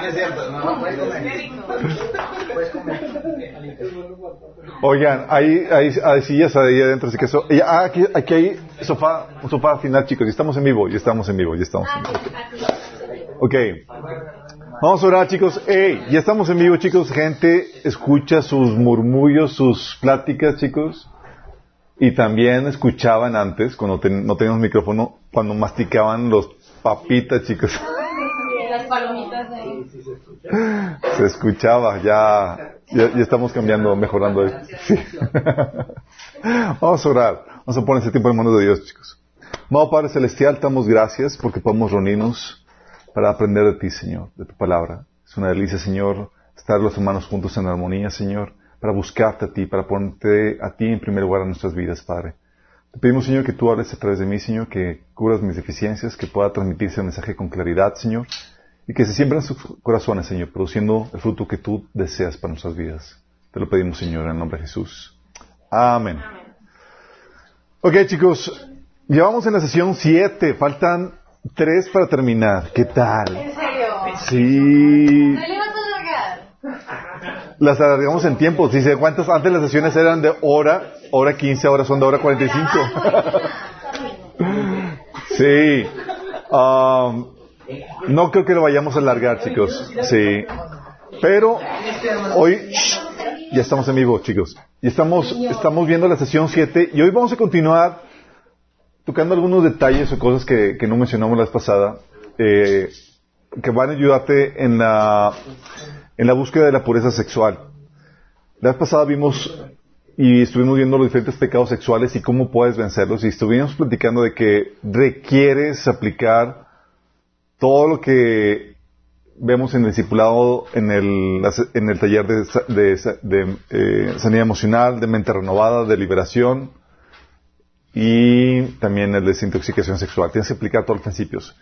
no es cierto. No, puedes Oigan, hay, hay, hay sillas ahí adentro, así que eso. y- ah, aquí, aquí hay sofá, un sofá final, chicos. Y estamos en vivo, ya estamos en vivo, ya estamos en vivo. Ok. Vamos a orar, chicos. Ey, ya estamos en vivo, chicos. Gente, escucha sus murmullos, sus pláticas, chicos. Y también escuchaban antes, cuando ten- no teníamos micrófono, cuando masticaban los papitas, chicos. Las palomitas ahí. Se escuchaba, ya, ya, ya estamos cambiando, mejorando. Sí. Vamos a orar. Vamos a poner ese tiempo en manos de Dios, chicos. Amado Padre Celestial, te damos gracias porque podemos reunirnos para aprender de ti, Señor, de tu palabra. Es una delicia, Señor, estar los hermanos juntos en armonía, Señor, para buscarte a ti, para ponerte a ti en primer lugar en nuestras vidas, Padre. Te pedimos, Señor, que tú hables a través de mí, Señor, que cubras mis deficiencias, que pueda transmitirse el mensaje con claridad, Señor, y que se siembren sus corazones, Señor, produciendo el fruto que tú deseas para nuestras vidas. Te lo pedimos, Señor, en el nombre de Jesús. Amén. Ok, chicos, llevamos en la sesión 7, faltan 3 para terminar. ¿Qué tal? ¿En serio? Sí, las alargamos en tiempo. Si se cuentas, antes las sesiones eran de hora, hora 15, ahora son de hora 45. Sí. Um, no creo que lo vayamos a alargar, chicos. Sí. Pero hoy ya estamos en vivo, chicos. Y estamos, estamos viendo la sesión 7 y hoy vamos a continuar tocando algunos detalles o cosas que, que no mencionamos la vez pasada, eh, que van a ayudarte en la, en la búsqueda de la pureza sexual. La vez pasada vimos y estuvimos viendo los diferentes pecados sexuales y cómo puedes vencerlos y estuvimos platicando de que requieres aplicar todo lo que vemos en el discipulado, en el, en el taller de, de de, eh, sanidad emocional, de mente renovada, de liberación y también el de desintoxicación sexual. Tienes que aplicar todos los principios.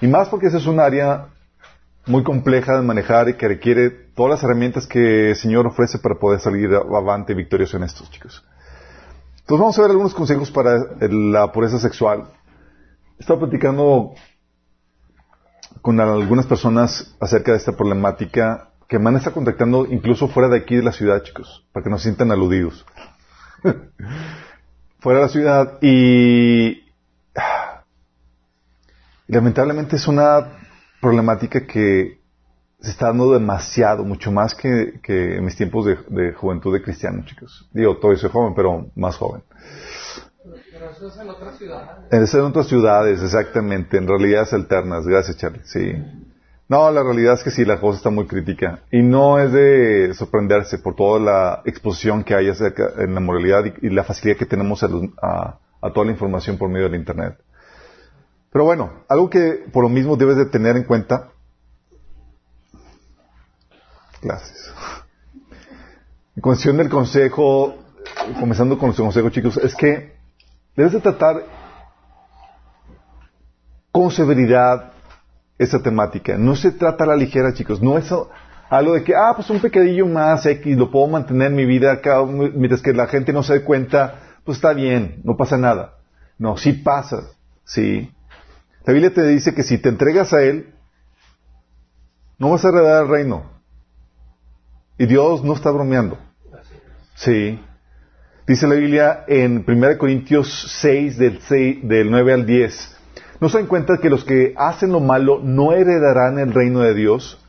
Y más porque ese es un área muy compleja de manejar y que requiere todas las herramientas que el Señor ofrece para poder salir avante victorioso en estos, chicos. Entonces vamos a ver algunos consejos para la pureza sexual. He estado platicando con algunas personas acerca de esta problemática que me han estado contactando incluso fuera de aquí de la ciudad, chicos, para que no se sientan aludidos. fuera de la ciudad y lamentablemente es una problemática que se está dando demasiado, mucho más que, que en mis tiempos de, de juventud de cristiano, chicos. Digo, todavía soy joven, pero más joven. Pero eso es en otras ciudades. Es en otras ciudades, exactamente, en realidades alternas. Gracias, Charlie. Sí. No, la realidad es que sí, la cosa está muy crítica. Y no es de sorprenderse por toda la exposición que hay acerca en la moralidad y, y la facilidad que tenemos a, los- a- a toda la información por medio del Internet. Pero bueno, algo que por lo mismo debes de tener en cuenta. Gracias. En cuestión del consejo, comenzando con los consejos, chicos, es que debes de tratar con severidad esa temática. No se trata a la ligera, chicos. No es algo de que, ah, pues un pecadillo más X, lo puedo mantener en mi vida acá, mientras que la gente no se dé cuenta, pues está bien, no pasa nada. No, sí pasa, sí. La Biblia te dice que si te entregas a Él, no vas a heredar el reino. Y Dios no está bromeando. Sí. Dice la Biblia en 1 Corintios 6 del, 6, del 9 al 10. ¿No se dan cuenta que los que hacen lo malo no heredarán el reino de Dios?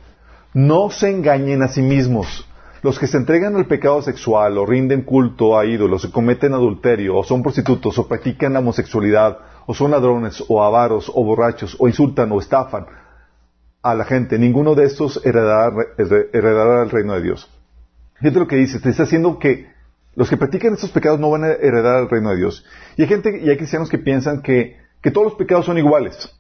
No se engañen a sí mismos. Los que se entregan al pecado sexual o rinden culto a ídolos o cometen adulterio o son prostitutos o practican la homosexualidad o son ladrones o avaros o borrachos o insultan o estafan a la gente, ninguno de estos heredará, heredará el reino de Dios. Fíjate lo que dice, te está haciendo que los que practican estos pecados no van a heredar el reino de Dios. Y hay gente, y hay cristianos que piensan que, que todos los pecados son iguales.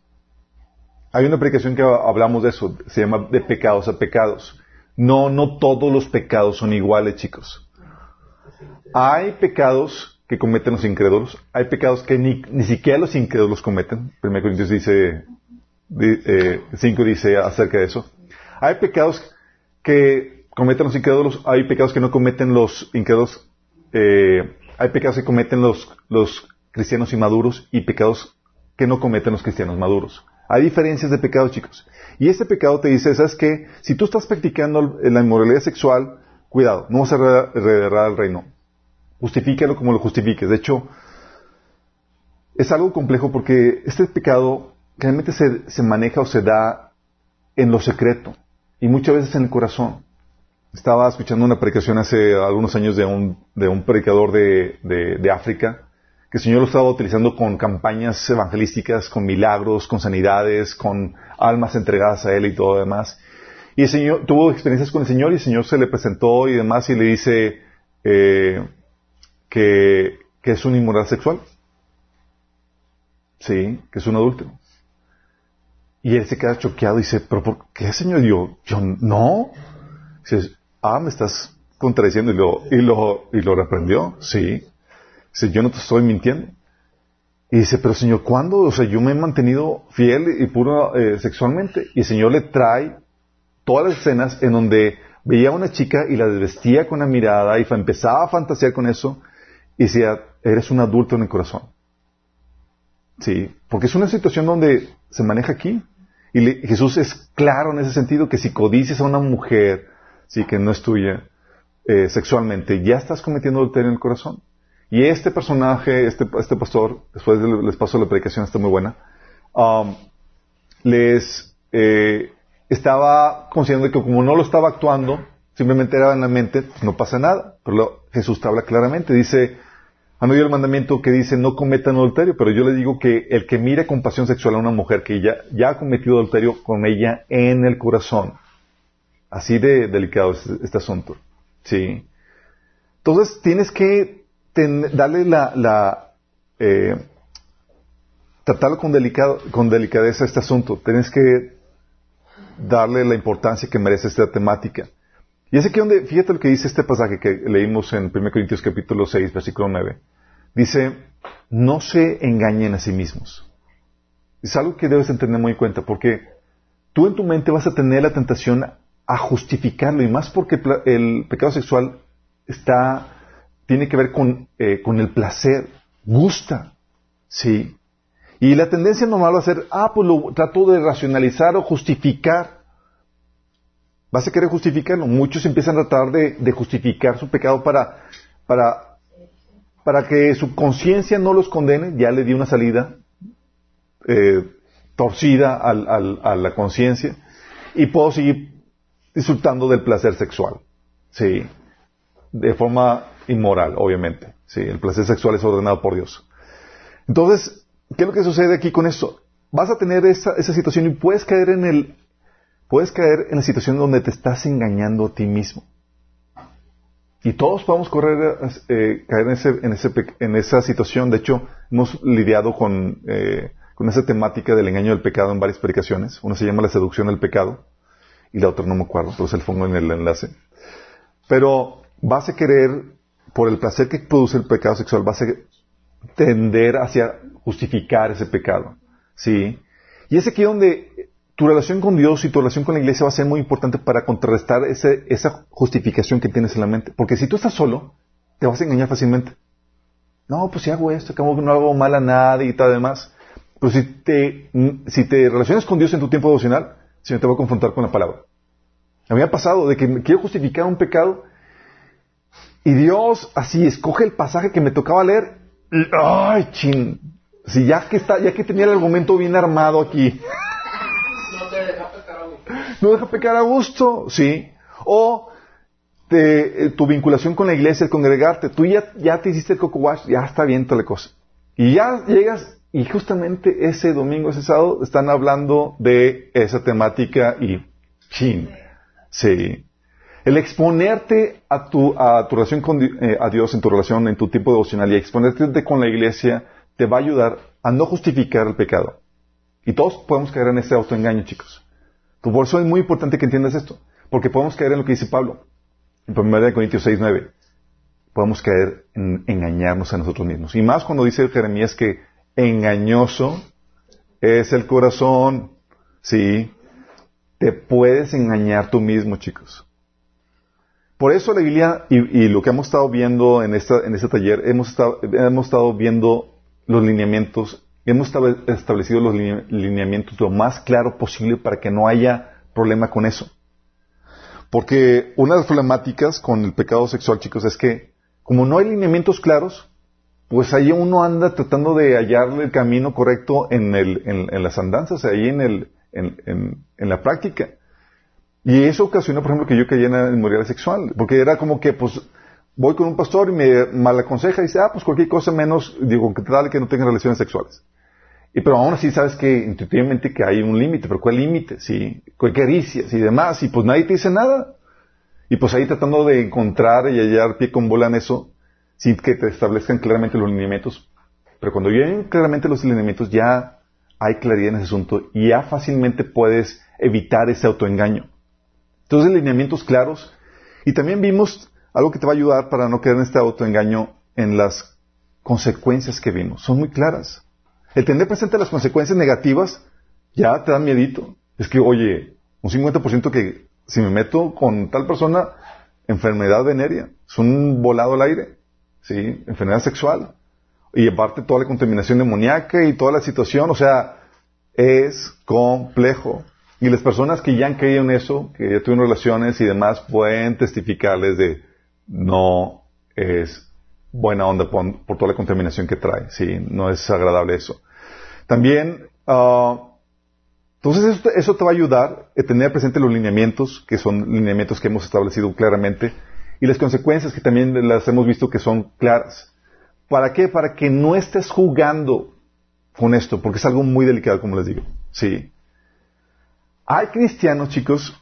Hay una predicación que hablamos de eso, se llama de pecados a pecados. No, no todos los pecados son iguales, chicos. Hay pecados que cometen los incrédulos, hay pecados que ni, ni siquiera los incrédulos cometen. 1 Corintios dice, di- eh, 5 dice acerca de eso. Hay pecados que cometen los incrédulos, hay pecados que no cometen los incrédulos, eh, hay pecados que cometen los, los cristianos inmaduros y pecados que no cometen los cristianos maduros. Hay diferencias de pecado, chicos. Y este pecado te dice, ¿sabes qué? Si tú estás practicando la inmoralidad sexual, cuidado, no vas a heredar el reino. Justifícalo como lo justifiques. De hecho, es algo complejo porque este pecado realmente se, se maneja o se da en lo secreto y muchas veces en el corazón. Estaba escuchando una predicación hace algunos años de un, de un predicador de, de, África que el Señor lo estaba utilizando con campañas evangelísticas, con milagros, con sanidades, con almas entregadas a Él y todo lo demás. Y el Señor tuvo experiencias con el Señor y el Señor se le presentó y demás y le dice eh, que, que es un inmoral sexual. Sí, que es un adúltero. Y él se queda choqueado y dice, ¿pero por qué, Señor? Y yo, yo no. Dice, ah, me estás contradiciendo. Y lo, y lo, y lo reprendió. Sí. Dice, yo no te estoy mintiendo. Y dice, pero Señor, ¿cuándo? O sea, yo me he mantenido fiel y puro eh, sexualmente. Y el Señor le trae todas las escenas en donde veía a una chica y la desvestía con la mirada y empezaba a fantasear con eso. Y decía, eres un adulto en el corazón. Sí, porque es una situación donde se maneja aquí. Y Jesús es claro en ese sentido que si codices a una mujer, sí, que no es tuya, eh, sexualmente, ya estás cometiendo adulterio en el corazón. Y este personaje, este, este pastor, después les paso la predicación, está muy buena, um, les eh, estaba considerando que como no lo estaba actuando, simplemente era en la mente, pues no pasa nada. Pero Jesús te habla claramente, dice, han oído el mandamiento que dice no cometan adulterio, pero yo le digo que el que mire con pasión sexual a una mujer que ya, ya ha cometido adulterio con ella en el corazón. Así de delicado es este asunto. Sí. Entonces tienes que darle la, la eh, tratarlo con, delicado, con delicadeza este asunto. Tienes que darle la importancia que merece esta temática. Y es aquí donde, fíjate lo que dice este pasaje que leímos en 1 Corintios capítulo 6, versículo 9. Dice, no se engañen a sí mismos. Es algo que debes entender muy en cuenta, porque tú en tu mente vas a tener la tentación a justificarlo, y más porque el pecado sexual está, tiene que ver con, eh, con el placer, gusta, ¿sí? Y la tendencia normal va a ser, ah, pues lo trato de racionalizar o justificar. Vas a querer justificarlo. Muchos empiezan a tratar de, justificar su pecado para, para, para que su conciencia no los condene. Ya le dio una salida eh, torcida a la conciencia. Y puedo seguir disfrutando del placer sexual. Sí. De forma inmoral, obviamente. Sí. El placer sexual es ordenado por Dios. Entonces, ¿qué es lo que sucede aquí con esto? Vas a tener esa situación y puedes caer en el puedes caer en la situación donde te estás engañando a ti mismo. Y todos podemos correr, eh, caer en, ese, en, esa situación. De hecho, hemos lidiado con, eh, con esa temática del engaño del pecado en varias predicaciones. Una se llama la seducción del pecado y la otra no me acuerdo, entonces el pongo en el enlace. Pero vas a querer, por el placer que produce el pecado sexual, vas a tender hacia justificar ese pecado. ¿Sí? Y es aquí donde tu relación con Dios y tu relación con la iglesia va a ser muy importante para contrarrestar ese, esa justificación que tienes en la mente. Porque si tú estás solo, te vas a engañar fácilmente. No, pues si hago esto, que no hago mal a nadie y tal demás. Pero si te, si relacionas con Dios en tu tiempo devocional, el Señor te va a confrontar con la palabra. A mí me ha pasado de que me quiero justificar un pecado y Dios así escoge el pasaje que me tocaba leer ay, chin, si ya que está, ya que tenía el argumento bien armado aquí, no deja pecar a gusto, ¿sí? O eh, tu vinculación con la iglesia, el congregarte, tú ya, te hiciste el coco wash, ya está bien toda la cosa. Y ya llegas y justamente ese domingo, ese sábado, están hablando de esa temática y chin, sí. El exponerte a tu, relación con eh, a Dios, en tu relación, en tu tipo devocional y exponerte con la iglesia, te va a ayudar a no justificar el pecado. Y todos podemos caer en ese autoengaño, chicos. Por eso es muy importante que entiendas esto, porque podemos caer en lo que dice Pablo, en 1 Corintios 6, 9. Podemos caer en engañarnos a nosotros mismos. Y más cuando dice Jeremías que engañoso es el corazón. Sí, te puedes engañar tú mismo, chicos. Por eso la Biblia y, lo que hemos estado viendo en, esta, en este taller, hemos estado, hemos estado viendo los lineamientos hemos estable- establecido los line- lineamientos lo más claro posible para que no haya problema con eso. Porque una de las problemáticas con el pecado sexual, chicos, es que como no hay lineamientos claros, pues ahí uno anda tratando de hallarle el camino correcto en, el, en, las andanzas, ahí en, el, en, la práctica. Y eso ocasionó, por ejemplo, que yo cayera en inmoralidad sexual, porque era como que, pues, voy con un pastor y me mal aconseja y dice, ah, pues cualquier cosa menos, digo, que tal que no tenga relaciones sexuales. Y pero aún así sabes que intuitivamente que hay un límite, pero ¿cuál límite? Sí, ¿qué caricias y demás? Y pues nadie te dice nada. Y pues ahí tratando de encontrar y hallar pie con bola en eso, sin que te establezcan claramente los lineamientos. Pero cuando vienen claramente los lineamientos, ya hay claridad en ese asunto y ya fácilmente puedes evitar ese autoengaño. Entonces, lineamientos claros. Y también vimos algo que te va a ayudar para no quedar en este autoengaño en las consecuencias que vimos. Son muy claras. El tener presente las consecuencias negativas ya te dan miedito. Es que, oye, un 50% que si me meto con tal persona, enfermedad venérea, es un volado al aire, ¿sí? Enfermedad sexual. Y aparte toda la contaminación demoníaca y toda la situación, o sea, es complejo. Y las personas que ya han creído en eso, que ya tuvieron relaciones y demás, pueden testificarles de no es buena onda por, toda la contaminación que trae. Sí, no es agradable eso. También, ah, entonces eso, eso te va a ayudar a tener presente los lineamientos, que son lineamientos que hemos establecido claramente, y las consecuencias que también las hemos visto que son claras. ¿Para qué? Para que no estés jugando con esto, porque es algo muy delicado, como les digo. Sí. Hay cristianos, chicos,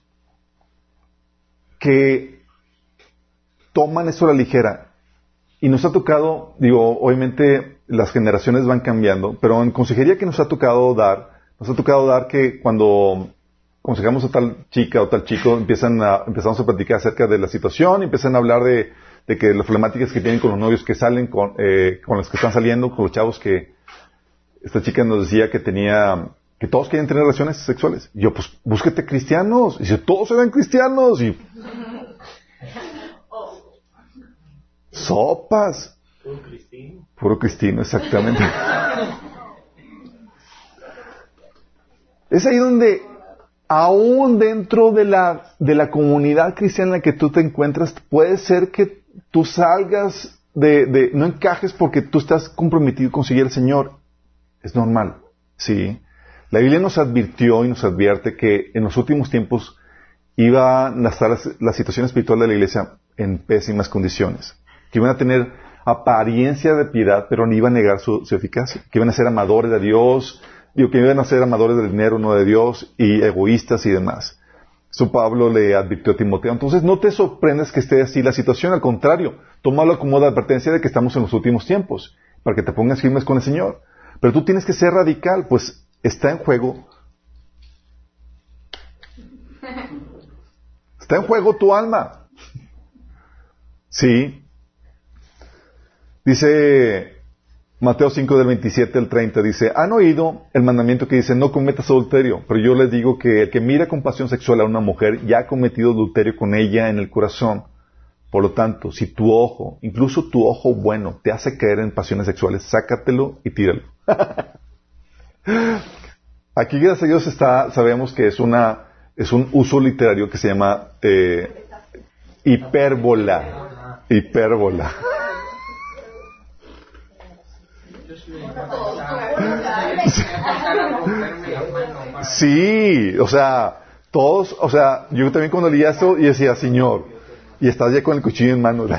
que toman esto a la ligera. Y nos ha tocado, digo, obviamente las generaciones van cambiando, pero en consejería que nos ha tocado dar, nos ha tocado dar que cuando aconsejamos a tal chica o tal chico, empiezan a, empezamos a platicar acerca de la situación, empiezan a hablar de, de que las problemáticas que tienen con los novios que salen, con, eh, con los que están saliendo, con los chavos que, esta chica nos decía que tenía, que todos quieren tener relaciones sexuales. Y yo, pues, búsquete cristianos. Y dice, todos eran cristianos. Y, sopas. Puro cristino, exactamente. es ahí donde, aún dentro de la, de la comunidad cristiana en la que tú te encuentras, puede ser que tú salgas de, de, no encajes porque tú estás comprometido con seguir al Señor. Es normal, sí. La Biblia nos advirtió y nos advierte que en los últimos tiempos iba a estar la, la situación espiritual de la iglesia en pésimas condiciones. Que iban a tener apariencia de piedad, pero no iban a negar su, su eficacia. Que iban a ser amadores de Dios, digo, que iban a ser amadores del dinero, no de Dios, y egoístas y demás. Eso Pablo le advirtió a Timoteo. Entonces no te sorprendes que esté así la situación, al contrario, tómalo como una advertencia de que estamos en los últimos tiempos, para que te pongas firmes con el Señor. Pero tú tienes que ser radical, pues está en juego. Está en juego tu alma. Sí. Dice Mateo 5 del 27 al 30, dice, han oído el mandamiento que dice, no cometas adulterio, pero yo les digo que el que mira con pasión sexual a una mujer ya ha cometido adulterio con ella en el corazón. Por lo tanto, si tu ojo, incluso tu ojo bueno, te hace caer en pasiones sexuales, sácatelo y tíralo. Aquí, gracias a Dios, está, sabemos que es una, es un uso literario que se llama eh, hipérbola. Hipérbola. Sí, o sea, todos, o sea, yo también cuando leía esto y decía, Señor, y estás ya con el cuchillo en mano.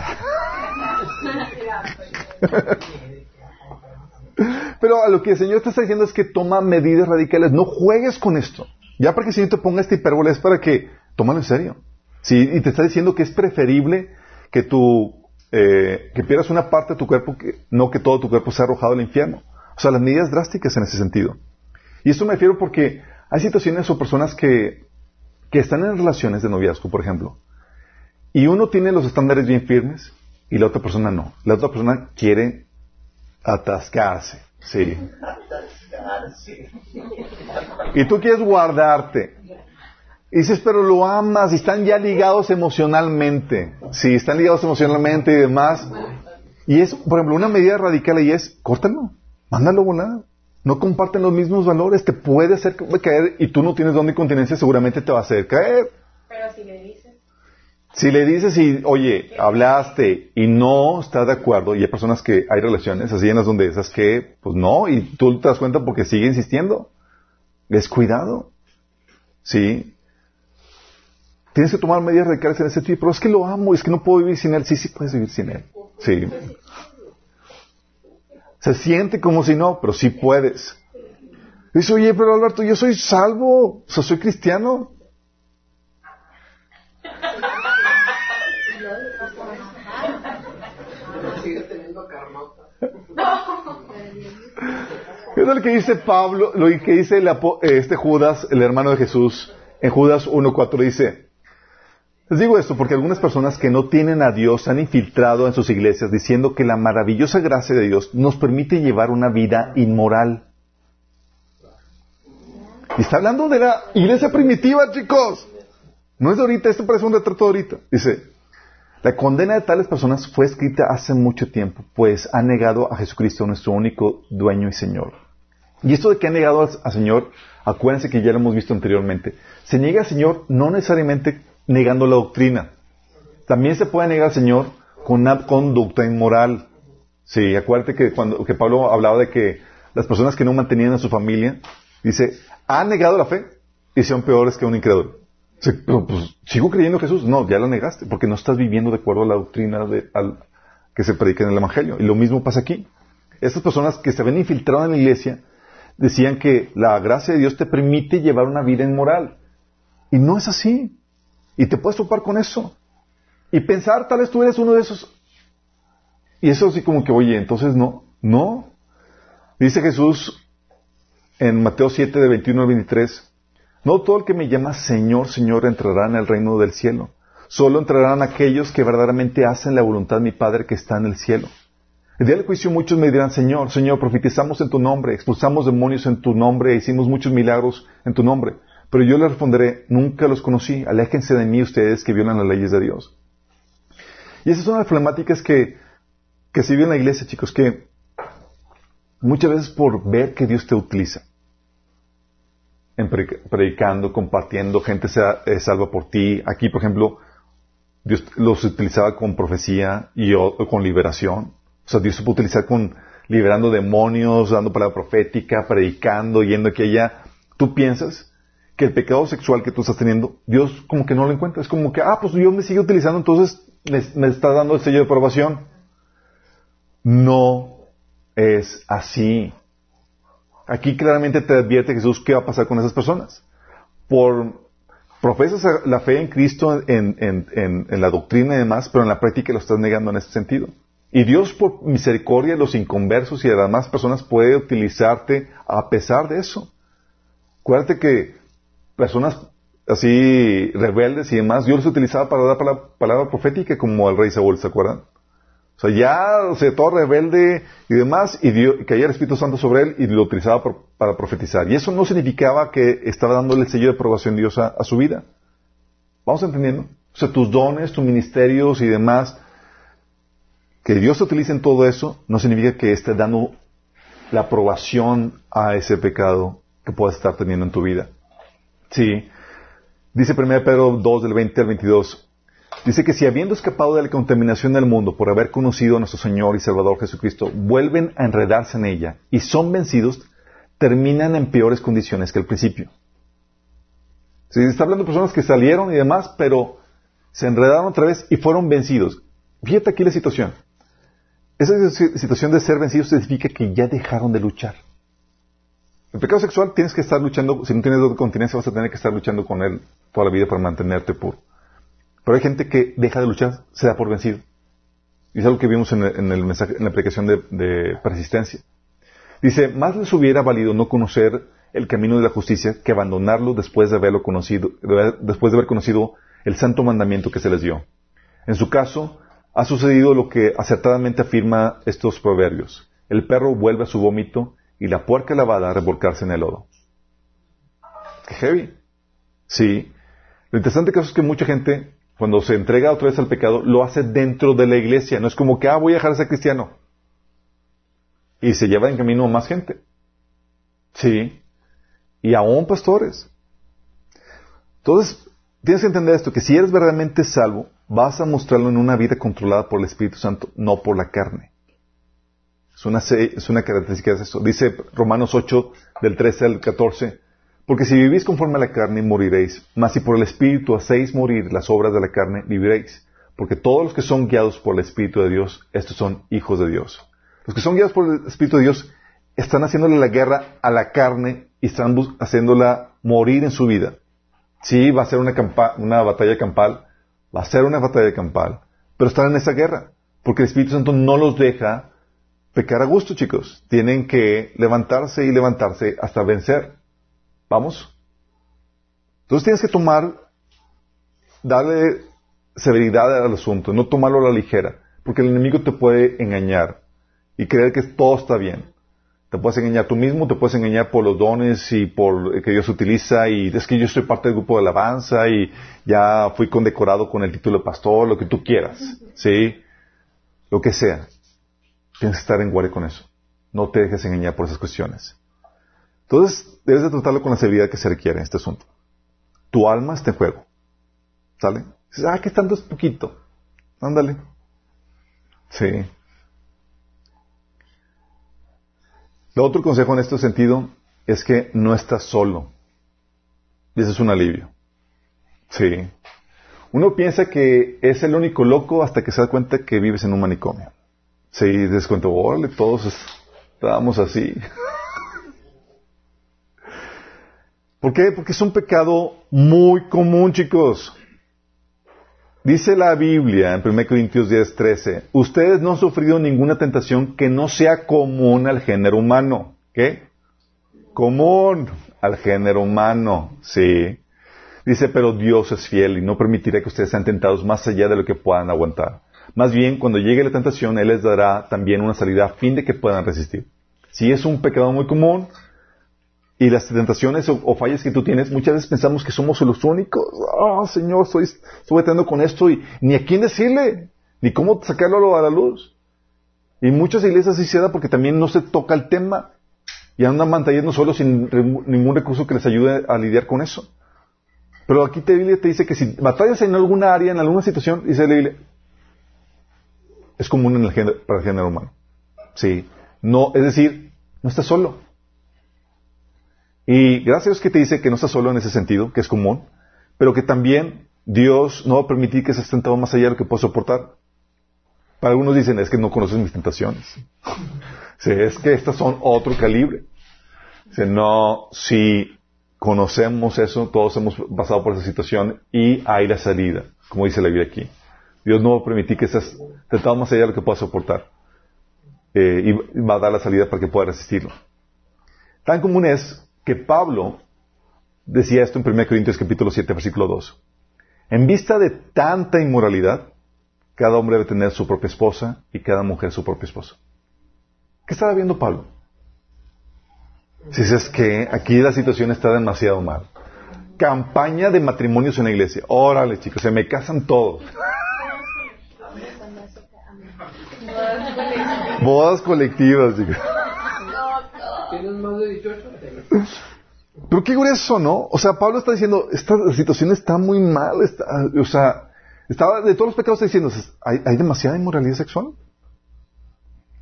Pero a lo que el Señor te está diciendo es que toma medidas radicales. No juegues con esto. Ya para que el te ponga esta hipérbole es para que tómalo en serio. Sí, y te está diciendo que es preferible que tú, eh, que pierdas una parte de tu cuerpo, que, no que todo tu cuerpo sea arrojado al infierno. O sea, las medidas drásticas en ese sentido. Y esto me refiero porque hay situaciones o personas que, que están en relaciones de noviazgo, por ejemplo, y uno tiene los estándares bien firmes y la otra persona no. La otra persona quiere atascarse, sí. Y tú quieres guardarte. Y dices, pero lo amas y están ya ligados emocionalmente. Sí, están ligados emocionalmente y demás. Y es, por ejemplo, una medida radical ahí es, córtalo, mándalo volar. no comparten los mismos valores, te puede hacer caer y tú no tienes don de continencia, seguramente te va a hacer caer. Pero si le dices. Si le dices y, oye, hablaste y no estás de acuerdo, y hay personas que hay relaciones así en las donde esas que, pues no, y tú te das cuenta porque sigue insistiendo. Descuidado. Sí. Tienes que tomar medidas radicales en ese tipo, pero es que lo amo, es que no puedo vivir sin él. Sí, sí puedes vivir sin él. Sí. Se siente como si no, pero sí puedes. Dice, oye, pero Alberto, yo soy salvo, o sea, soy cristiano. ¿Qué es lo que dice Pablo, lo que dice este Judas, el hermano de Jesús? En Judas 1.4 dice, les digo esto porque algunas personas que no tienen a Dios se han infiltrado en sus iglesias diciendo que la maravillosa gracia de Dios nos permite llevar una vida inmoral. Y está hablando de la iglesia primitiva, chicos. No es de ahorita, esto parece un retrato de ahorita. Dice, la condena de tales personas fue escrita hace mucho tiempo, pues han negado a Jesucristo, nuestro único dueño y Señor. Y esto de que han negado al, Señor, acuérdense que ya lo hemos visto anteriormente. Se niega al Señor no necesariamente negando la doctrina. También se puede negar al Señor con una conducta inmoral. Sí, acuérdate que cuando que Pablo hablaba de que las personas que no mantenían a su familia, dice, han negado la fe y son peores que un incrédulo. Pues, ¿sigo creyendo en Jesús? No, ya lo negaste, porque no estás viviendo de acuerdo a la doctrina que se predica en el Evangelio. Y lo mismo pasa aquí. Estas personas que se ven infiltradas en la iglesia decían que la gracia de Dios te permite llevar una vida inmoral. Y no es así. Y te puedes topar con eso. Y pensar, tal vez tú eres uno de esos. Y eso así como que, oye, entonces no, no. Dice Jesús en Mateo 7 de 21 al 23, no todo el que me llama Señor, Señor entrará en el reino del cielo. Solo entrarán aquellos que verdaderamente hacen la voluntad de mi Padre que está en el cielo. El día del juicio muchos me dirán, Señor, Señor, profetizamos en tu nombre, expulsamos demonios en tu nombre, hicimos muchos milagros en tu nombre. Pero yo les responderé, nunca los conocí, aléjense de mí ustedes que violan las leyes de Dios. Y esas son las problemáticas que, que se viven en la iglesia, chicos, que muchas veces por ver que Dios te utiliza, en pre- predicando, compartiendo, gente se eh, salva por ti. Aquí, por ejemplo, Dios los utilizaba con profecía y o- con liberación. O sea, Dios se puede utilizar con liberando demonios, dando palabra profética, predicando, yendo aquí allá. Tú piensas que el pecado sexual que tú estás teniendo, Dios como que no lo encuentra. Es como que, ah, pues Dios me sigue utilizando, entonces me, está dando el sello de aprobación. No es así. Aquí claramente te advierte Jesús qué va a pasar con esas personas. Por profesas la fe en Cristo en, en- en- en la doctrina y demás, pero en la práctica lo estás negando en este sentido. Y Dios por misericordia de los inconversos y de las demás personas puede utilizarte a pesar de eso. Acuérdate que personas así rebeldes y demás, Dios los utilizaba para dar palabra, palabra profética como al rey Saúl, ¿se acuerdan? O sea, ya, o sea, todo rebelde y demás, y, dio, y caía el Espíritu Santo sobre él y lo utilizaba para profetizar. Y eso no significaba que estaba dándole el sello de aprobación Dios a, a su vida. ¿Vamos entendiendo? O sea, tus dones, tus ministerios y demás, que Dios utilice en todo eso, no significa que esté dando la aprobación a ese pecado que puedas estar teniendo en tu vida. Sí. Dice 1 Pedro 2 del 20 al 22. Dice que si habiendo escapado de la contaminación del mundo por haber conocido a nuestro Señor y Salvador Jesucristo, vuelven a enredarse en ella y son vencidos, terminan en peores condiciones que al principio. Sí, está hablando de personas que salieron y demás, pero se enredaron otra vez y fueron vencidos. Fíjate aquí la situación. Esa si- situación de ser vencidos significa que ya dejaron de luchar. El pecado sexual tienes que estar luchando, si no tienes continencia vas a tener que estar luchando con él toda la vida para mantenerte puro. Pero hay gente que deja de luchar, se da por vencido. Y es algo que vimos en el, en el mensaje, en la aplicación de, de persistencia. Dice, más les hubiera valido no conocer el camino de la justicia que abandonarlo después de haberlo conocido, de- después de haber conocido el santo mandamiento que se les dio. En su caso, ha sucedido lo que acertadamente afirma estos proverbios. El perro vuelve a su vómito y la puerca lavada a revolcarse en el lodo. Qué heavy. Sí. Lo interesante es que mucha gente, cuando se entrega otra vez al pecado, lo hace dentro de la iglesia. No es como que, ah, voy a dejar de ser cristiano. Y se lleva en camino a más gente. Sí. Y aún pastores. Entonces, tienes que entender esto, que si eres verdaderamente salvo, vas a mostrarlo en una vida controlada por el Espíritu Santo, no por la carne. Es una, es una característica de eso. Dice Romanos 8, del 13 al 14, porque si vivís conforme a la carne, moriréis, mas si por el Espíritu hacéis morir las obras de la carne, viviréis. Porque todos los que son guiados por el Espíritu de Dios, estos son hijos de Dios. Los que son guiados por el Espíritu de Dios están haciéndole la guerra a la carne y están haciéndola morir en su vida. Sí, va a ser una, una batalla campal, va a ser una batalla campal, pero están en esa guerra, porque el Espíritu Santo no los deja pecar a gusto, chicos. Tienen que levantarse y levantarse hasta vencer. ¿Vamos? Entonces tienes que tomar, darle severidad al asunto, no tomarlo a la ligera, porque el enemigo te puede engañar y creer que todo está bien. Te puedes engañar tú mismo, te puedes engañar por los dones y por que Dios utiliza y es que yo soy parte del grupo de alabanza y ya fui condecorado con el título de pastor, lo que tú quieras, ¿sí? Lo que sea. Tienes que estar en guardia con eso. No te dejes engañar por esas cuestiones. Entonces, debes de tratarlo con la severidad que se requiere en este asunto. Tu alma está en juego. ¿Sale? Dices, ah, que tanto es poquito. Ándale. Sí. Lo otro consejo en este sentido es que no estás solo. Y ese es un alivio. Sí. Uno piensa que es el único loco hasta que se da cuenta que vives en un manicomio. Sí, descuento, órale, todos estábamos así. ¿Por qué? Porque es un pecado muy común, chicos. Dice la Biblia en 1 Corintios 10, 13, ustedes no han sufrido ninguna tentación que no sea común al género humano. ¿Qué? Común al género humano, sí. Dice, pero Dios es fiel y no permitirá que ustedes sean tentados más allá de lo que puedan aguantar. Más bien, cuando llegue la tentación, Él les dará también una salida a fin de que puedan resistir. Si es un pecado muy común, y las tentaciones o, fallas que tú tienes, muchas veces pensamos que somos los únicos. Ah, Señor, estoy, batallando con esto y ni a quién decirle, ni cómo sacarlo a la luz. Y muchas iglesias así se da porque también no se toca el tema y andan manteniendo solo sin ningún recurso que les ayude a lidiar con eso. Pero aquí te, te dice que si batallas en alguna área, en alguna situación, dice la Biblia, es común en el género, para el género humano. Sí. No, es decir, no estás solo. Y gracias a Dios que te dice que no estás solo en ese sentido, que es común, pero que también Dios no va a permitir que seas tentado más allá de lo que puedes soportar. Para algunos dicen, es que no conoces mis tentaciones. es que estas son otro calibre. no, si conocemos eso, todos hemos pasado por esa situación y hay la salida, como dice la Biblia aquí. Dios no va a permitir que seas tentado más allá de lo que puedas soportar. Eh, y va a dar la salida para que puedas resistirlo. Tan común es que Pablo decía esto en 1 Corintios capítulo 7, versículo 2. En vista de tanta inmoralidad, cada hombre debe tener su propia esposa y cada mujer su propia esposa. ¿Qué estaba viendo Pablo? Si es que aquí la situación está demasiado mal. Campaña de matrimonios en la iglesia. Órale, chicos, se me casan todos. Bodas colectivas, chicos. ¿Tienes más de 18? Pero qué grueso, ¿no? O sea, Pablo está diciendo, esta situación está muy mal, está, o sea, estaba, de todos los pecados está diciendo, ¿hay, hay demasiada inmoralidad sexual?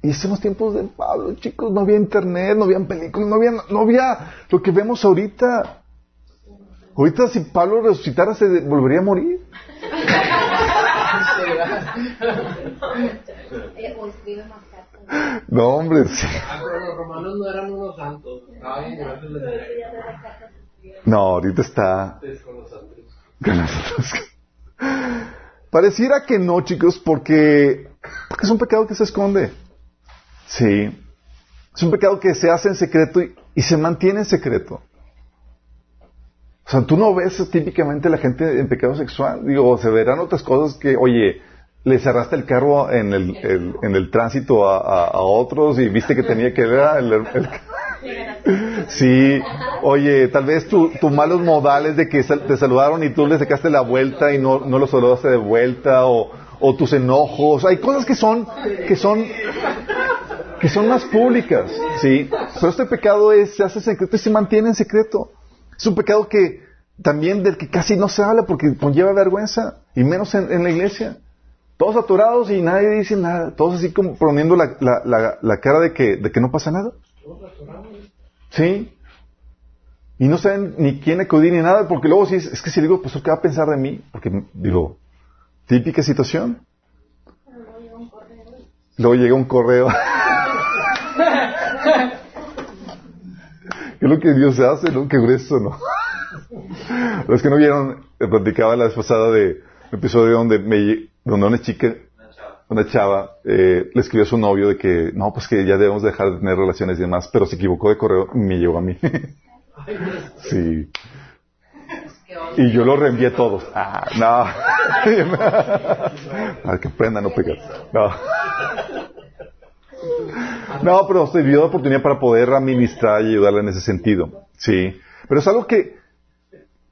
Y en los tiempos de Pablo, chicos, no había internet, no había películas, no había, no había lo que vemos ahorita. Ahorita si Pablo resucitara se volvería a morir. No, hombre. Sí. Los romanos no eran unos santos. No, ahorita está. Pareciera que no, chicos, porque, porque es un pecado que se esconde. Sí. Es un pecado que se hace en secreto y, y se mantiene en secreto. O sea, tú no ves típicamente la gente en pecado sexual. Digo, se verán otras cosas que, oye, le cerraste el carro en el, en el tránsito a, otros y viste que tenía que ver el, Sí, oye, tal vez tus tu malos modales de que te saludaron y tú le sacaste la vuelta y no, no lo saludaste de vuelta o, o tus enojos. Hay cosas que son, que son, que son más públicas, ¿sí? Pero este pecado es, se hace secreto y se mantiene en secreto. Es un pecado que también del que casi no se habla porque conlleva vergüenza, y menos en, en la iglesia. Todos atorados y nadie dice nada, todos así como poniendo la, la, la, cara de que, de que no pasa nada. Sí. Y no saben ni quién acudir ni nada, porque luego sí, es que si digo, pues, ¿qué va a pensar de mí? Porque, digo, típica situación. Luego llega un correo. ¿Qué es lo que Dios hace, no? Qué grueso, ¿no? Los que no vieron, eh, platicaba la vez pasada de episodio donde, me, donde una chica, una chava, eh, le escribió a su novio de que, no, pues que ya debemos dejar de tener relaciones y demás, pero se equivocó de correo y me llegó a mí. sí. Y yo lo reenvié a todos. Ah, no. Para que aprenda a no pegar. No. No, pero se dio la oportunidad para poder administrar y ayudarle en ese sentido. Sí. Pero es algo que,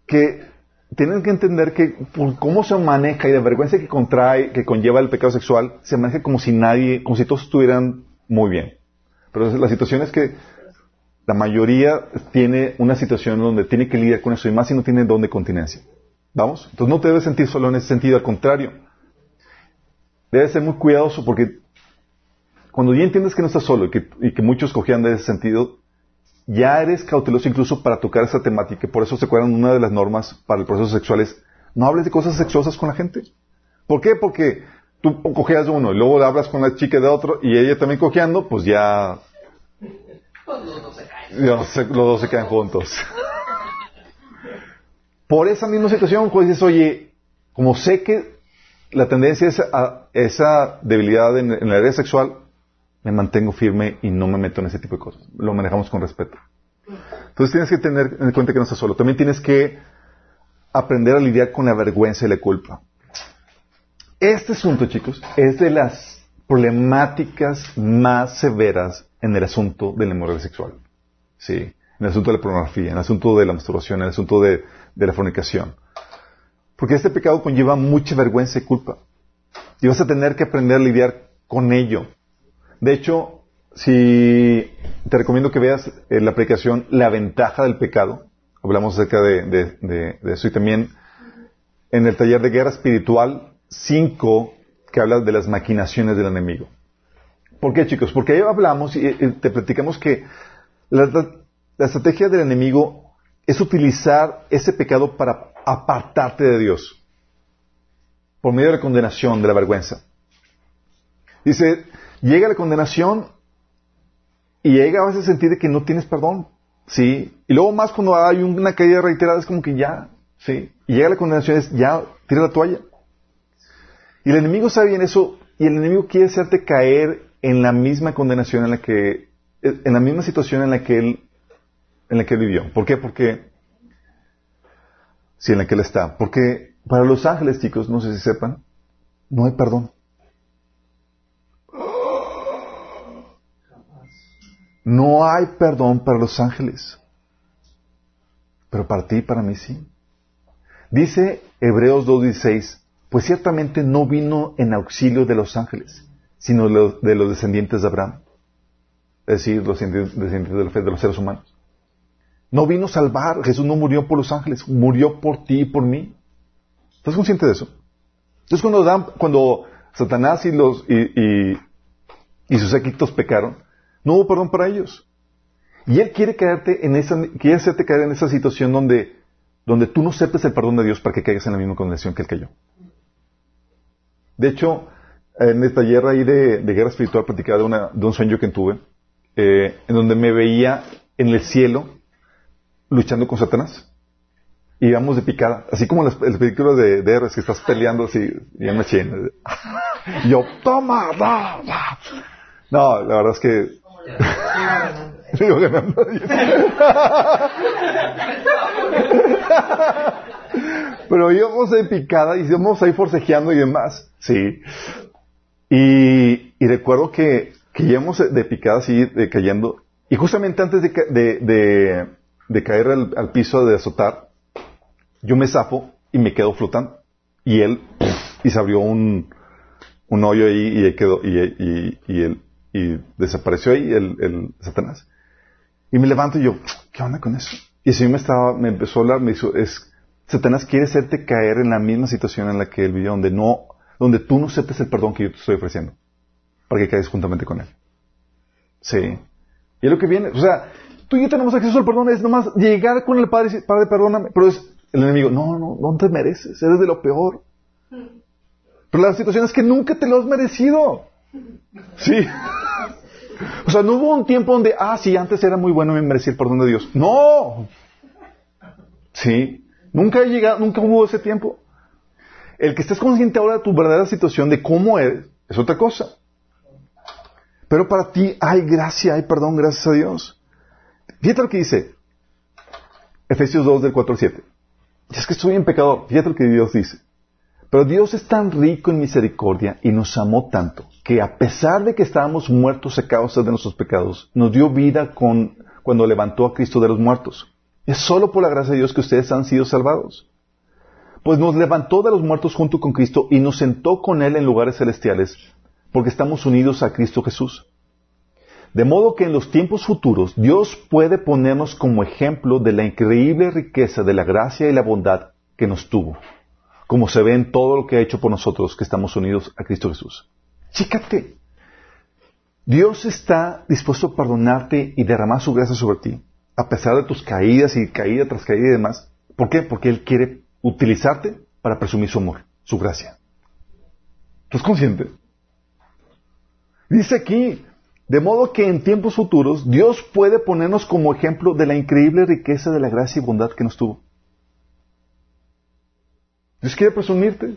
que tienen que entender que por cómo se maneja y de vergüenza que contrae, que conlleva el pecado sexual, se maneja como si nadie, como si todos estuvieran muy bien. Pero la situación es que la mayoría tiene una situación donde tiene que lidiar con eso y más si no tiene don de continencia. ¿Vamos? Entonces no te debes sentir solo en ese sentido, al contrario. Debes ser muy cuidadoso porque cuando ya entiendes que no estás solo y que, y que muchos cogían de ese sentido, ya eres cauteloso incluso para tocar esa temática. Por eso se acuerdan una de las normas para el proceso sexual es no hables de cosas sexuosas con la gente. ¿Por qué? Porque tú cogías de uno y luego hablas con la chica de otro y ella también cojeando, pues ya los dos se caen. Juntos. Por esa misma situación, pues dices, oye, como sé que la tendencia es a esa debilidad en, en la área sexual, me mantengo firme y no me meto en ese tipo de cosas. Lo manejamos con respeto. Entonces tienes que tener en cuenta que no estás solo. También tienes que aprender a lidiar con la vergüenza y la culpa. Este asunto, chicos, es de las problemáticas más severas en el asunto de la sexual. Sí, en el asunto de la pornografía, en el asunto de la masturbación, en el asunto de la fornicación. Porque este pecado conlleva mucha vergüenza y culpa. Y vas a tener que aprender a lidiar con ello. De hecho, si te recomiendo que veas eh, la aplicación La ventaja del pecado, hablamos acerca de, eso y también en el taller de guerra espiritual 5 que habla de las maquinaciones del enemigo. ¿Por qué, chicos? Porque ahí hablamos y te platicamos que la, la estrategia del enemigo es utilizar ese pecado para apartarte de Dios por medio de la condenación, de la vergüenza. Dice, llega la condenación y llega a veces sentir de que no tienes perdón, ¿sí? Y luego más cuando hay una caída reiterada es como que ya, ¿sí? Y llega la condenación es ya, tira la toalla. Y el enemigo sabe bien eso y el enemigo quiere hacerte caer en la misma condenación en la que, en la misma situación en la que él, en la que él vivió. ¿Por qué? Porque, sí, en la que él está. Porque para los ángeles, chicos, no sé si sepan, no hay perdón. No hay perdón para los ángeles. Pero para ti y para mí sí. Dice Hebreos 2.16, pues ciertamente no vino en auxilio de los ángeles, sino de los, de los descendientes de Abraham. Es decir, los descendientes de la fe de los seres humanos. No vino a salvar, Jesús no murió por los ángeles, murió por ti y por mí. ¿Estás consciente de eso? Entonces cuando, cuando Satanás y sus séquitos pecaron, no hubo perdón para ellos. Y Él quiere caerte en esa, quiere hacerte caer en esa situación donde, donde tú no aceptes el perdón de Dios para que caigas en la misma condenación que Él cayó. De hecho, en el taller ahí de, de guerra espiritual platicaba de, una, de un sueño que tuve, eh, en donde me veía en el cielo luchando con Satanás. Y íbamos de picada, así como las, las películas de, de que estás peleando así, y en machine. Y yo, toma, da, da. No, la verdad es que Pero íbamos de picada y íbamos ahí forcejeando y demás. Sí. Y, y recuerdo que, que íbamos de picada así, de cayendo. Y justamente antes de, de, de, de caer al, piso, de azotar, yo me zafo y me quedo flotando. Y él, y se abrió un, un hoyo ahí y, quedó, y, y, y él, y desapareció ahí el, el Satanás. Y me levanto y yo, ¿qué onda con eso? Y el Señor me estaba, me empezó a hablar, me dijo, es, Satanás quiere hacerte caer en la misma situación en la que él vivió, donde no, donde tú no aceptes el perdón que yo te estoy ofreciendo, para que caigas juntamente con él. Sí. Y es lo que viene, o sea, tú y yo tenemos acceso al perdón, es nomás llegar con el Padre y decir, Padre, perdóname, pero es el enemigo, no, no, no te mereces, eres de lo peor. Pero la situación es que nunca te lo has merecido. Sí. O sea, no hubo un tiempo donde, ah, sí, antes era muy bueno y me merecía el perdón de Dios. No. Sí. Nunca ha llegado, nunca hubo ese tiempo. El que estés consciente ahora de tu verdadera situación, de cómo eres, es otra cosa. Pero para ti hay gracia, hay perdón, gracias a Dios. Fíjate lo que dice Efesios 2 del 4 al 7. Y es que estoy en pecador. Fíjate lo que Dios dice. Pero Dios es tan rico en misericordia y nos amó tanto que a pesar de que estábamos muertos a causa de nuestros pecados, nos dio vida cuando levantó a Cristo de los muertos. Es solo por la gracia de Dios que ustedes han sido salvados. Pues nos levantó de los muertos junto con Cristo y nos sentó con Él en lugares celestiales, porque estamos unidos a Cristo Jesús. De modo que en los tiempos futuros Dios puede ponernos como ejemplo de la increíble riqueza de la gracia y la bondad que nos tuvo como se ve en todo lo que ha hecho por nosotros que estamos unidos a Cristo Jesús. Chícate. Dios está dispuesto a perdonarte y derramar su gracia sobre ti, a pesar de tus caídas y caída tras caída y demás. ¿Por qué? Porque Él quiere utilizarte para presumir su amor, su gracia. ¿Estás consciente? Dice aquí, de modo que en tiempos futuros Dios puede ponernos como ejemplo de la increíble riqueza de la gracia y bondad que nos tuvo. Dios quiere presumirte.